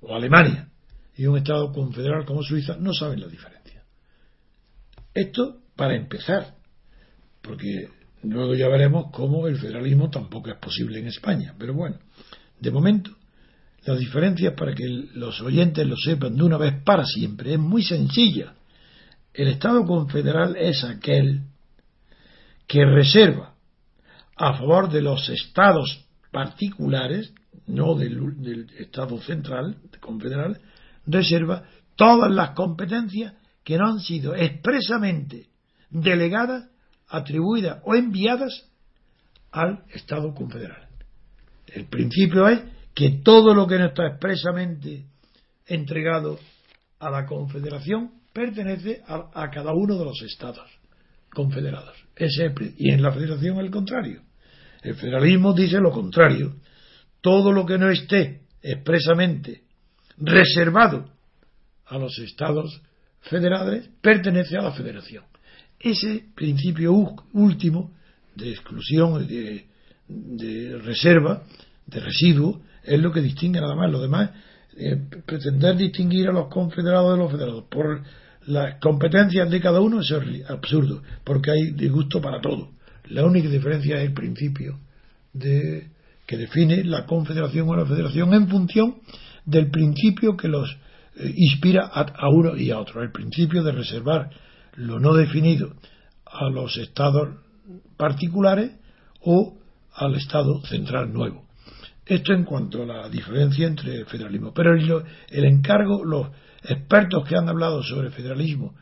o Alemania y un Estado confederal como Suiza no saben la diferencia. Esto para empezar, porque luego ya veremos cómo el federalismo tampoco es posible en España. Pero bueno, de momento, la diferencia para que los oyentes lo sepan de una vez para siempre es muy sencilla. El Estado confederal es aquel que reserva a favor de los estados particulares, no del, del Estado central, confederal, reserva todas las competencias que no han sido expresamente delegadas, atribuidas o enviadas al Estado confederal. El principio es que todo lo que no está expresamente entregado a la Confederación pertenece a, cada uno de los estados confederados. y en la Federación el contrario. El federalismo dice lo contrario. Todo lo que no esté expresamente reservado a los estados federales pertenece a la Federación. Ese principio último de exclusión, de, de reserva, de residuo, es lo que distingue nada más. Lo demás, eh, pretender distinguir a los confederados de los federados por las competencias de cada uno es absurdo, porque hay disgusto para todo. La única diferencia es el principio de, que define la confederación o la federación en función del principio que los eh, inspira a, a uno y a otro, el principio de reservar lo no definido a los estados particulares o al Estado central nuevo. Esto en cuanto a la diferencia entre el federalismo. Pero el, encargo, los expertos que han hablado sobre federalismo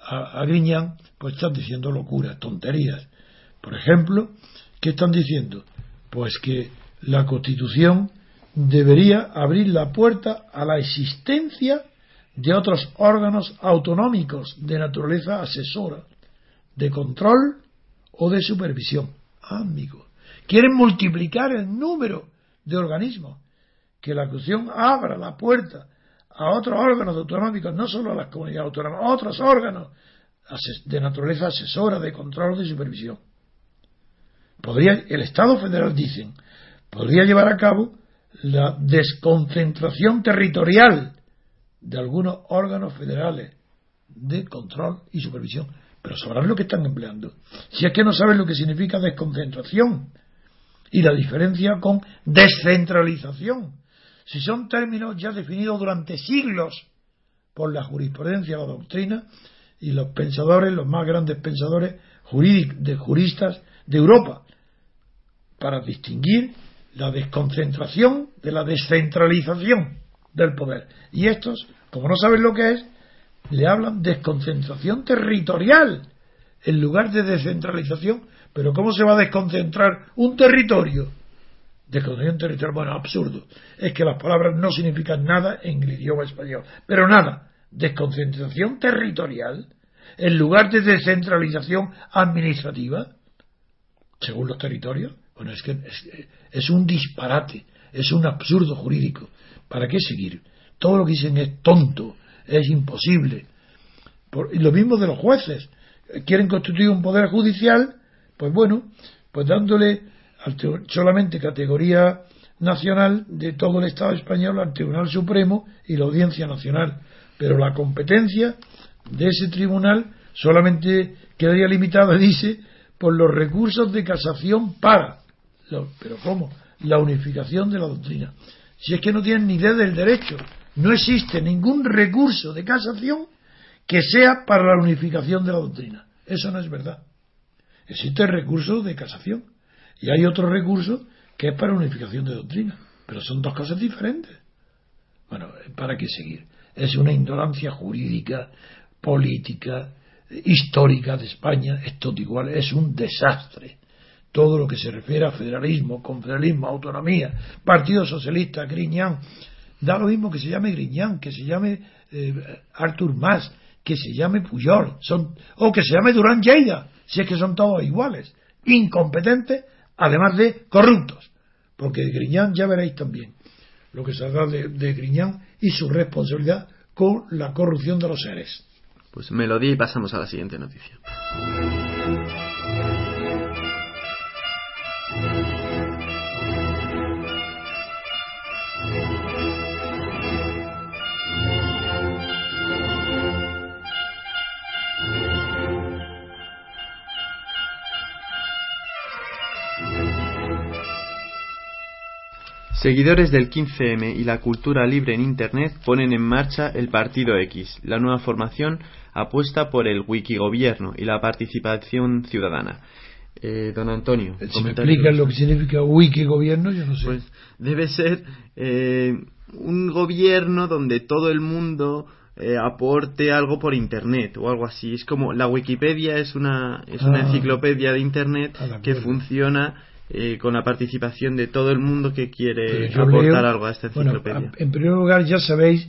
a, a Griñán, pues están diciendo locuras, tonterías. Por ejemplo, ¿qué están diciendo? Pues que la Constitución debería abrir la puerta a la existencia de otros órganos autonómicos de naturaleza asesora, de control o de supervisión. Ah, amigo, Quieren multiplicar el número de organismos. Que la Constitución abra la puerta a otros órganos autonómicos, no solo a las comunidades autónomas, a otros órganos de naturaleza asesora, de control, de supervisión. Podría, el Estado federal, dicen, podría llevar a cabo la desconcentración territorial de algunos órganos federales de control y supervisión. Pero sabrán lo que están empleando. Si es que no saben lo que significa desconcentración y la diferencia con descentralización. Si son términos ya definidos durante siglos por la jurisprudencia, la doctrina y los pensadores, los más grandes pensadores jurídicos, de juristas de Europa, para distinguir la desconcentración de la descentralización del poder. Y estos, como no saben lo que es, le hablan desconcentración territorial en lugar de descentralización. Pero ¿cómo se va a desconcentrar un territorio? Desconcentración territorial, bueno, absurdo. Es que las palabras no significan nada en el idioma español. Pero nada, desconcentración territorial en lugar de descentralización administrativa, según los territorios. Bueno, es que es, un disparate, es un absurdo jurídico. ¿Para qué seguir? Todo lo que dicen es tonto, es imposible. y lo mismo de los jueces. Quieren constituir un poder judicial, pues bueno, pues dándole solamente categoría nacional de todo el Estado español al Tribunal Supremo y la Audiencia Nacional. Pero la competencia de ese tribunal solamente quedaría limitada, dice, por los recursos de casación para pero ¿cómo? La unificación de la doctrina. Si es que no tienen ni idea del derecho, no existe ningún recurso de casación que sea para la unificación de la doctrina. Eso no es verdad. Existe recurso de casación y hay otro recurso que es para unificación de doctrina. Pero son dos cosas diferentes. Bueno, ¿para qué seguir? Es una ignorancia jurídica, política, histórica de España. Esto igual es un desastre todo lo que se refiere a federalismo, confederalismo, autonomía, Partido Socialista, Griñán, da lo mismo que se llame Griñán, que se llame eh, Artur Mas, que se llame Puyol, son, o que se llame Durán Lleida, si es que son todos iguales, incompetentes, además de corruptos, porque Griñán ya veréis también lo que saldrá de, de Griñán y su responsabilidad con la corrupción de los seres. Pues melodía y pasamos a la siguiente noticia. Seguidores del 15M y la cultura libre en Internet ponen en marcha el Partido X. La nueva formación apuesta por el wikigobierno y la participación ciudadana. Eh, don Antonio, eh, si me explicas lo que significa wikigobierno, yo no sé. Pues debe ser eh, un gobierno donde todo el mundo aporte algo por internet o algo así. Es como la Wikipedia es una es una ah. enciclopedia de internet que funciona eh, con la participación de todo el mundo que quiere aportar algo a esta enciclopedia. en primer lugar, ya sabéis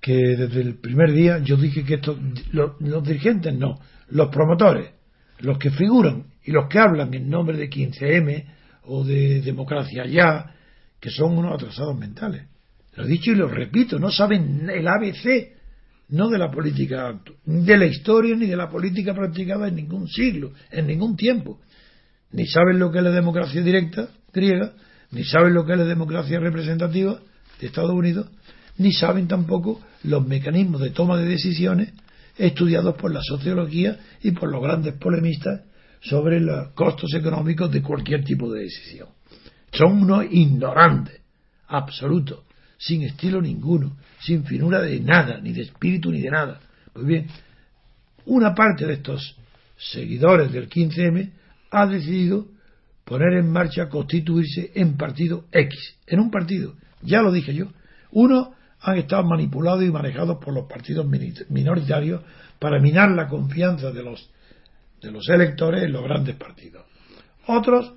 que desde el primer día yo dije que estos, los, dirigentes no, los promotores, los que figuran y los que hablan en nombre de 15M o de democracia ya, que son unos atrasados mentales. Lo he dicho y lo repito, no saben el ABC, no de la política, de la historia ni de la política practicada en ningún siglo, en ningún tiempo ni saben lo que es la democracia directa griega, ni saben lo que es la democracia representativa de Estados Unidos, ni saben tampoco los mecanismos de toma de decisiones estudiados por la sociología y por los grandes polemistas sobre los costos económicos de cualquier tipo de decisión. Son unos ignorantes, absolutos, sin estilo ninguno, sin finura de nada, ni de espíritu ni de nada. Pues bien, una parte de estos seguidores del 15M ha decidido poner en marcha, constituirse en partido X, en un partido, ya lo dije yo. Uno han estado manipulados y manejados por los partidos minoritarios para minar la confianza de los, de los electores en los grandes partidos. Otros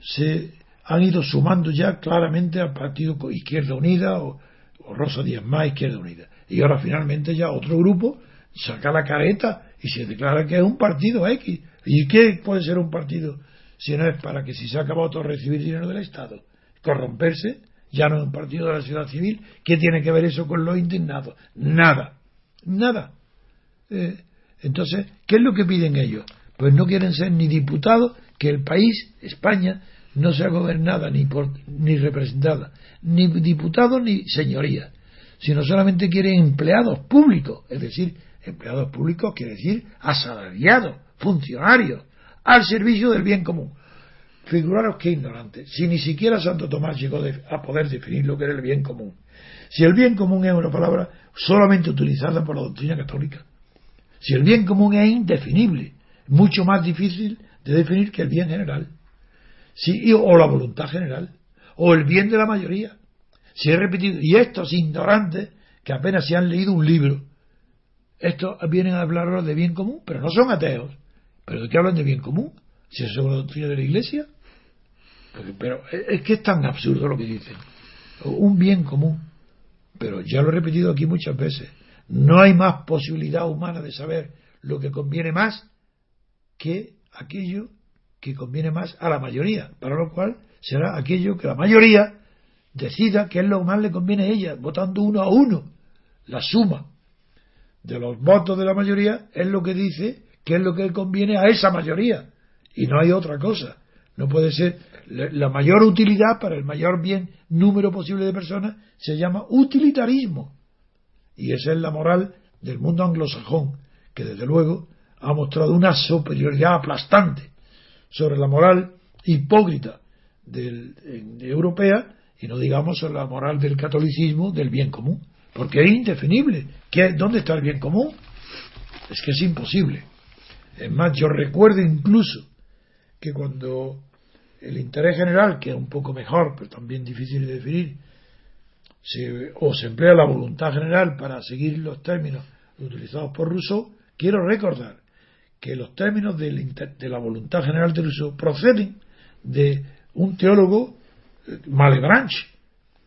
se han ido sumando ya claramente al partido Izquierda Unida o Rosa Díaz Más Izquierda Unida. Y ahora finalmente ya otro grupo saca la careta y se declara que es un partido X. ¿Y qué puede ser un partido si no es para que si se acaba otro recibir dinero del Estado? Corromperse ya no es un partido de la ciudad civil. ¿Qué tiene que ver eso con los indignados? Nada, nada. Eh, entonces, ¿qué es lo que piden ellos? Pues no quieren ser ni diputados, que el país, España, no sea gobernada ni, por, ni representada, ni diputados ni señorías, sino solamente quieren empleados públicos, es decir, empleados públicos quiere decir asalariados, funcionarios, al servicio del bien común. Figuraros qué ignorante, si ni siquiera Santo Tomás llegó a poder definir lo que era el bien común. Si el bien común es una palabra solamente utilizada por la doctrina católica, si el bien común es indefinible, mucho más difícil de definir que el bien general, si, o la voluntad general, o el bien de la mayoría. Si he repetido, y estos ignorantes que apenas se han leído un libro, estos vienen a hablar de bien común, pero no son ateos. ¿Pero de qué hablan de bien común? Si eso es la doctrina de la Iglesia. Pero es que es tan absurdo lo que dicen. Un bien común. Pero ya lo he repetido aquí muchas veces. No hay más posibilidad humana de saber lo que conviene más que aquello que conviene más a la mayoría. Para lo cual será aquello que la mayoría decida que es lo más le conviene a ella, votando uno a uno. La suma de los votos de la mayoría es lo que dice que es lo que conviene a esa mayoría. Y no hay otra cosa. No puede ser la mayor utilidad para el mayor bien número posible de personas se llama utilitarismo. Y esa es la moral del mundo anglosajón, que desde luego ha mostrado una superioridad aplastante sobre la moral hipócrita del, europea y no digamos sobre la moral del catolicismo del bien común, porque es indefinible. ¿Qué, ¿Dónde está el bien común? Es que es imposible. Es más, yo recuerdo incluso que cuando el interés general, que es un poco mejor, pero también difícil de definir, se, o se emplea la voluntad general para seguir los términos utilizados por Rousseau, quiero recordar que los términos de la voluntad general de Rousseau proceden de un teólogo, eh, Malebranche,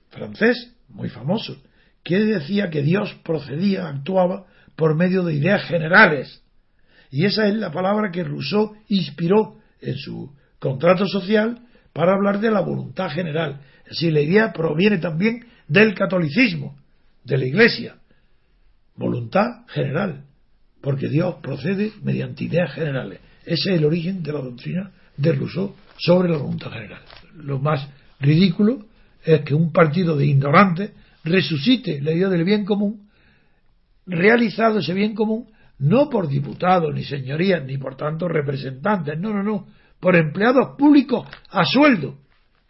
francés, muy famoso, que decía que Dios procedía, actuaba por medio de ideas generales. Y esa es la palabra que Rousseau inspiró en su contrato social para hablar de la voluntad general. Es decir, la idea proviene también del catolicismo, de la Iglesia. Voluntad general, porque Dios procede mediante ideas generales. Ese es el origen de la doctrina de Rousseau sobre la voluntad general. Lo más ridículo es que un partido de ignorantes resucite la idea del bien común, realizado ese bien común no por diputados, ni señorías, ni por tanto representantes, no, no, no, por empleados públicos a sueldo,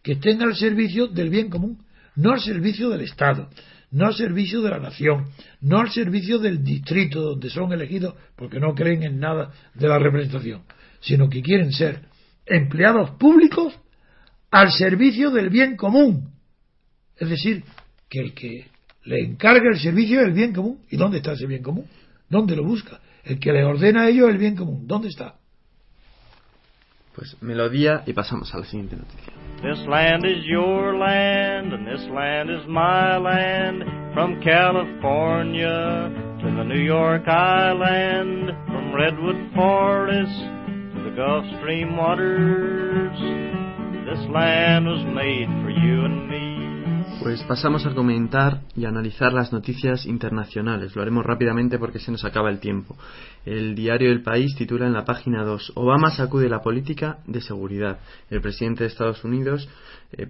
que estén al servicio del bien común, no al servicio del Estado, no al servicio de la nación, no al servicio del distrito donde son elegidos porque no creen en nada de la representación, sino que quieren ser empleados públicos al servicio del bien común. Es decir, que el que le encarga el servicio es el bien común. ¿Y dónde está ese bien común? ¿Dónde lo busca? El que le ordena a ellos el bien común. ¿Dónde está? Pues melodía y pasamos a la siguiente noticia. This land is your land and this land is my land from California to the New York Island from Redwood Forest to the Gulf Stream waters. This land was made for you and me. Pues pasamos a comentar y analizar las noticias internacionales. Lo haremos rápidamente porque se nos acaba el tiempo. El diario El País titula en la página 2 Obama sacude la política de seguridad. El presidente de Estados Unidos eh,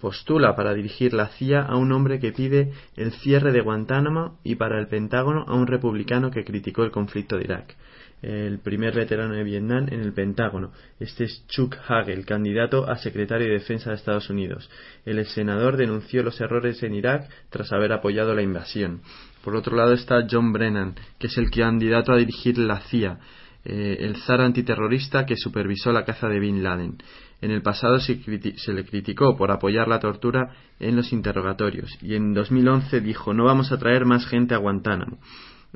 postula para dirigir la CIA a un hombre que pide el cierre de Guantánamo y para el Pentágono a un republicano que criticó el conflicto de Irak el primer veterano de Vietnam en el Pentágono. Este es Chuck Hagel, candidato a secretario de Defensa de Estados Unidos. El senador denunció los errores en Irak tras haber apoyado la invasión. Por otro lado está John Brennan, que es el candidato a dirigir la CIA, eh, el zar antiterrorista que supervisó la caza de Bin Laden. En el pasado se, se, le criticó por apoyar la tortura en los interrogatorios y en 2011 dijo no vamos a traer más gente a Guantánamo.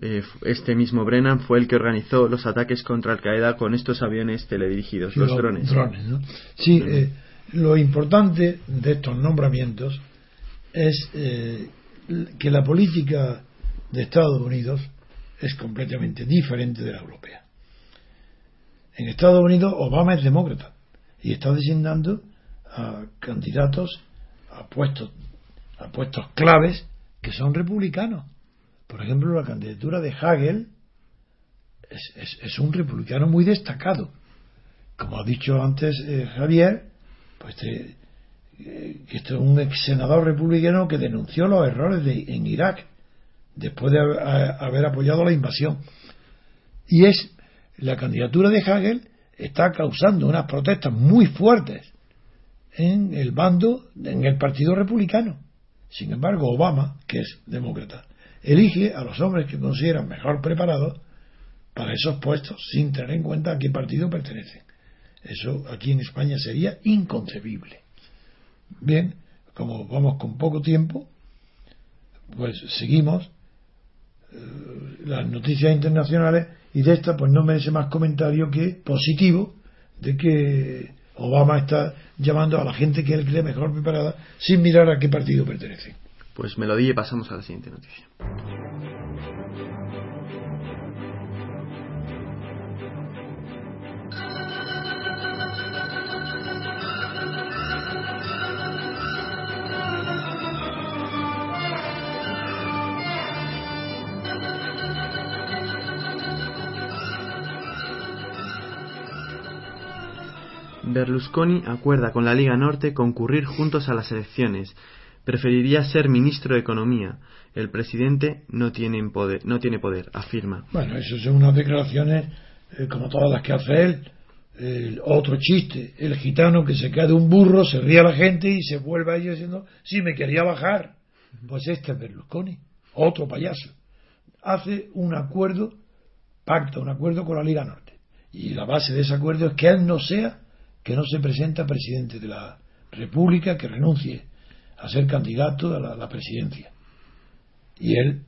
Eh, este mismo Brennan fue el que organizó los ataques contra Al Qaeda con estos aviones teledirigidos, los, drones. Sí, eh, lo importante de estos nombramientos es eh, que la política de Estados Unidos es completamente diferente de la europea. En Estados Unidos Obama es demócrata y está designando a candidatos a puestos a puestos claves que son republicanos. Por ejemplo, la candidatura de Hagel es, un republicano muy destacado. Como ha dicho antes eh, Javier, pues este es un ex senador republicano que denunció los errores de, en Irak después de haber apoyado la invasión. Y es la candidatura de Hagel está causando unas protestas muy fuertes en el bando, en el Partido Republicano. Sin embargo, Obama, que es demócrata, elige a los hombres que consideran mejor preparados para esos puestos sin tener en cuenta a qué partido pertenecen. Eso aquí en España sería inconcebible. Bien, como vamos con poco tiempo, pues seguimos eh, las noticias internacionales y de esta pues no merece más comentario que positivo de que Obama está llamando a la gente que él cree mejor preparada sin mirar a qué partido pertenece. Pues me lo di y pasamos a la siguiente noticia. Berlusconi acuerda con la Liga Norte concurrir juntos a las elecciones. Preferiría ser ministro de Economía. El presidente no tiene poder, no tiene poder afirma. Bueno, eso son unas declaraciones eh, como todas las que hace él. Otro chiste, el gitano que se queda de un burro, se ríe a la gente y se vuelve a ellos diciendo, sí, me quería bajar. Pues este es Berlusconi, otro payaso. Hace un acuerdo, pacta un acuerdo con la Liga Norte. Y la base de ese acuerdo es que él no sea que no se presenta presidente de la República, que renuncie a ser candidato a la, presidencia. Y él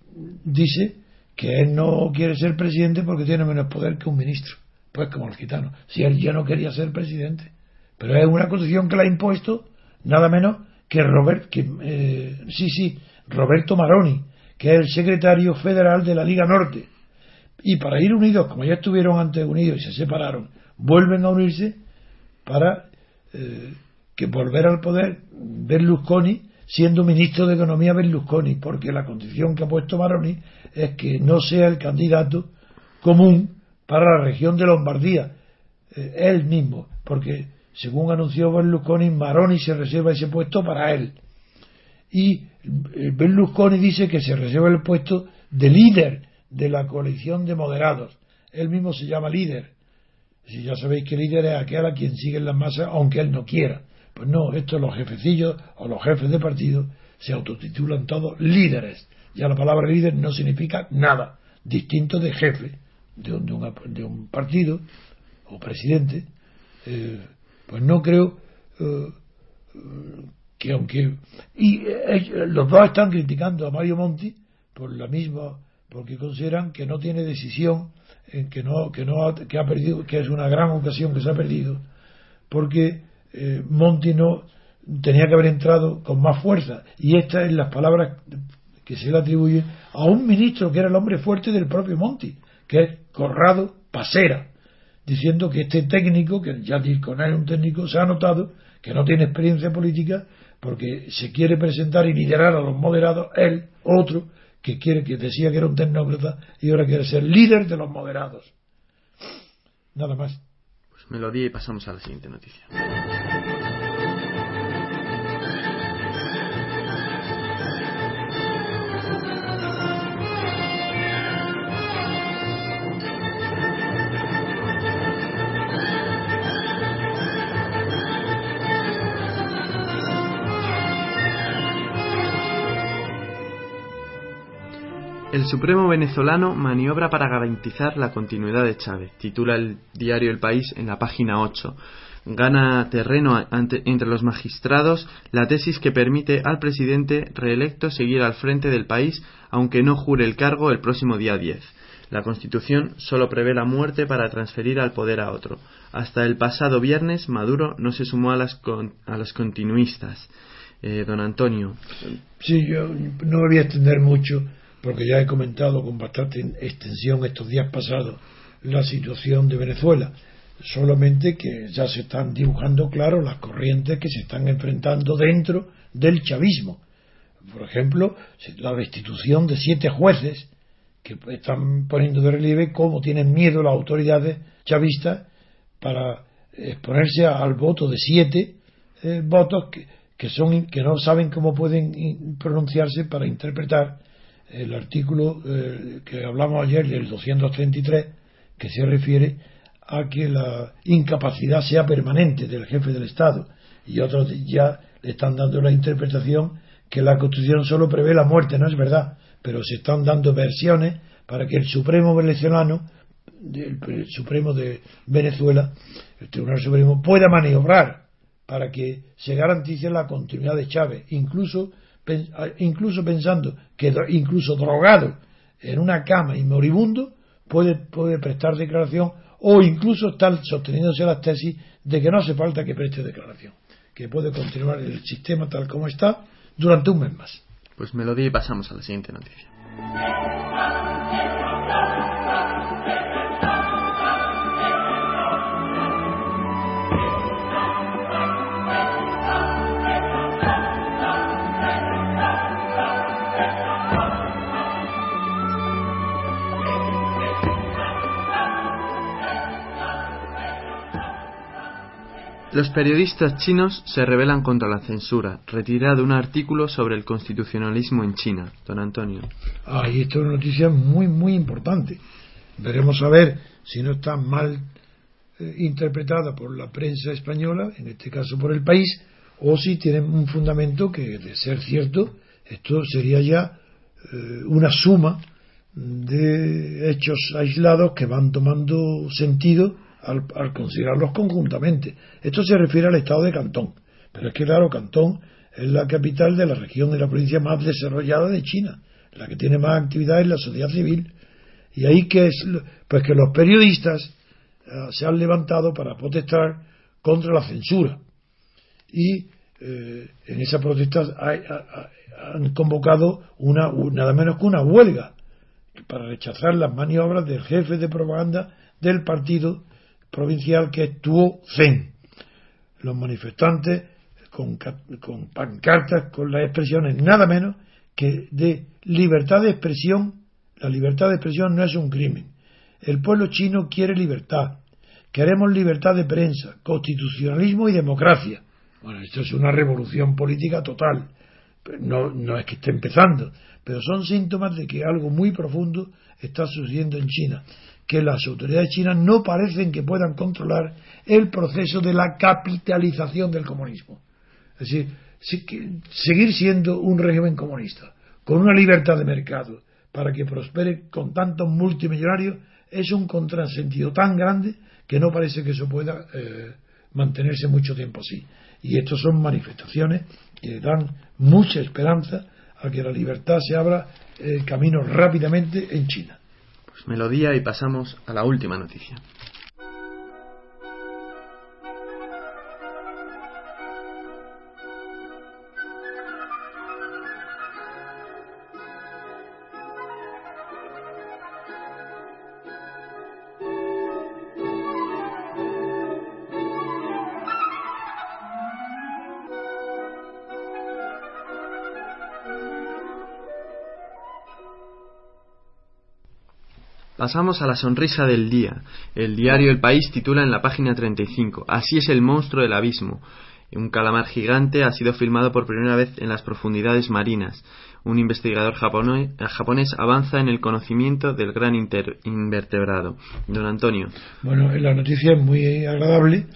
dice que él no quiere ser presidente porque tiene menos poder que un ministro. Pues como el gitano. Si él ya no quería ser presidente. Pero es una condición que le ha impuesto nada menos que Robert, que, eh, sí, sí, Roberto Maroni, que es el secretario federal de la Liga Norte. Y para ir unidos, como ya estuvieron antes unidos y se separaron, vuelven a unirse para eh, que volver al poder Berlusconi siendo ministro de Economía Berlusconi, porque la condición que ha puesto Maroni es que no sea el candidato común para la región de Lombardía, eh, él mismo, porque según anunció Berlusconi, Maroni se reserva ese puesto para él. Y eh, Berlusconi dice que se reserva el puesto de líder de la coalición de moderados. Él mismo se llama líder. Si ya sabéis que líder es aquel a quien siguen las masas, aunque él no quiera. Pues no, estos los jefecillos o los jefes de partido se autotitulan todos líderes. Ya la palabra líder no significa nada distinto de jefe de un, de un partido o presidente. Eh, pues no creo eh, que aunque y eh, los dos están criticando a Mario Monti por la misma porque consideran que no tiene decisión que no que no que ha perdido que es una gran ocasión que se ha perdido porque eh, Monti no tenía que haber entrado con más fuerza y estas es las palabras que se le atribuye a un ministro que era el hombre fuerte del propio Monti que es Corrado Pasera diciendo que este técnico que ya con él es un técnico se ha notado que no tiene experiencia política porque se quiere presentar y liderar a los moderados él otro que quiere que decía que era un tecnócrata y ahora quiere ser líder de los moderados. Nada más. Melodía y pasamos a la siguiente noticia. Supremo venezolano maniobra para garantizar la continuidad de Chávez, titula el diario El País en la página 8. Gana terreno entre los magistrados la tesis que permite al presidente reelecto seguir al frente del país aunque no jure el cargo el próximo día 10. La Constitución solo prevé la muerte para transferir al poder a otro. Hasta el pasado viernes Maduro no se sumó a las, a los continuistas. Eh, don Antonio. Sí, yo no me voy a extender mucho porque ya he comentado con bastante extensión estos días pasados la situación de Venezuela, solamente que ya se están dibujando claro las corrientes que se están enfrentando dentro del chavismo. Por ejemplo, la destitución de siete jueces que están poniendo de relieve cómo tienen miedo las autoridades chavistas para exponerse al voto de siete eh, votos que, que, son que no saben cómo pueden pronunciarse para interpretar el artículo eh, que hablamos ayer del 233 que se refiere a que la incapacidad sea permanente del jefe del Estado. Y otros ya le están dando la interpretación que la Constitución solo prevé la muerte, no es verdad, pero se están dando versiones para que el Supremo venezolano, el, Supremo de Venezuela, el Tribunal Supremo, pueda maniobrar para que se garantice la continuidad de Chávez, incluso, incluso pensando que incluso drogado en una cama y moribundo puede, puede prestar declaración o incluso estar sosteniéndose las tesis de que no hace falta que preste declaración, que puede continuar el sistema tal como está durante un mes más. Pues melodía y pasamos a la siguiente noticia. Los periodistas chinos se rebelan contra la censura, retirado un artículo sobre el constitucionalismo en China. Don Antonio. Ah, y esto es una noticia muy, muy importante. Veremos a ver si no está mal eh, interpretada por la prensa española, en este caso por el país, o si tiene un fundamento que, de ser cierto, esto sería ya eh, una suma de hechos aislados que van tomando sentido al, considerarlos conjuntamente. Esto se refiere al estado de Cantón. Pero es que, claro, Cantón es la capital de la región y la provincia más desarrollada de China, la que tiene más actividad en la sociedad civil. Y ahí que es, pues que los periodistas eh, se han levantado para protestar contra la censura. Y eh, en esa protesta han convocado una, nada menos que una huelga para rechazar las maniobras del jefe de propaganda del partido provincial que estuvo Zen. Los manifestantes con, con pancartas, con las expresiones nada menos que de libertad de expresión. La libertad de expresión no es un crimen. El pueblo chino quiere libertad. Queremos libertad de prensa, constitucionalismo y democracia. Bueno, esto es una revolución política total. No, no es que esté empezando, pero son síntomas de que algo muy profundo está sucediendo en China que las autoridades chinas no parecen que puedan controlar el proceso de la capitalización del comunismo. Es decir, seguir siendo un régimen comunista, con una libertad de mercado, para que prospere con tantos multimillonarios, es un contrasentido tan grande que no parece que eso pueda eh, mantenerse mucho tiempo así. Y estas son manifestaciones que dan mucha esperanza a que la libertad se abra el camino rápidamente en China melodía y pasamos a la última noticia. Pasamos a la sonrisa del día. El diario El País titula en la página 35, Así es el monstruo del abismo. Un calamar gigante ha sido filmado por primera vez en las profundidades marinas. Un investigador japonés, avanza en el conocimiento del gran invertebrado. Don Antonio. Bueno, la noticia es muy agradable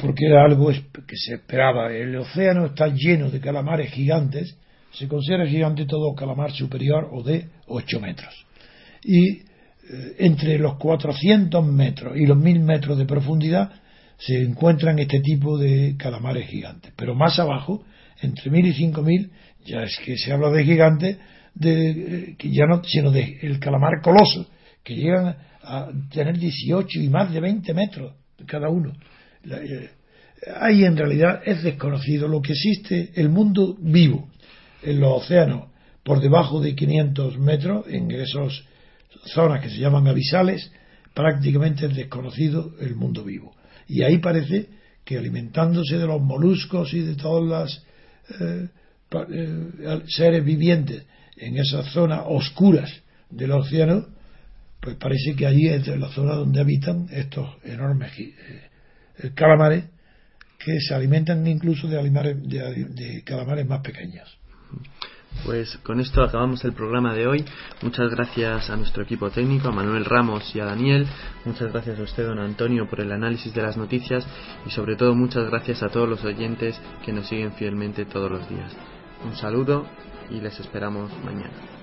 porque era algo que se esperaba. El océano está lleno de calamares gigantes. Se considera gigante todo calamar superior o de 8 metros y eh, entre los 400 metros y los 1000 metros de profundidad se encuentran este tipo de calamares gigantes. Pero más abajo, entre 1000 y 5000, ya es que se habla de gigantes, de, eh, que ya no, sino de el calamar coloso, que llegan a tener 18 y más de 20 metros cada uno. Eh, ahí en realidad es desconocido lo que existe, el mundo vivo en los océanos por debajo de 500 metros, en esos zonas que se llaman abisales, prácticamente es desconocido el mundo vivo. Y ahí parece que alimentándose de los moluscos y de todas las eh, eh, seres vivientes en esas zonas oscuras del océano, pues parece que allí es la zona donde habitan estos enormes eh, calamares que se alimentan incluso de, de calamares más pequeños. Pues con esto acabamos el programa de hoy. Muchas gracias a nuestro equipo técnico, a Manuel Ramos y a Daniel. Muchas gracias a usted, don Antonio, por el análisis de las noticias y sobre todo muchas gracias a todos los oyentes que nos siguen fielmente todos los días. Un saludo y les esperamos mañana.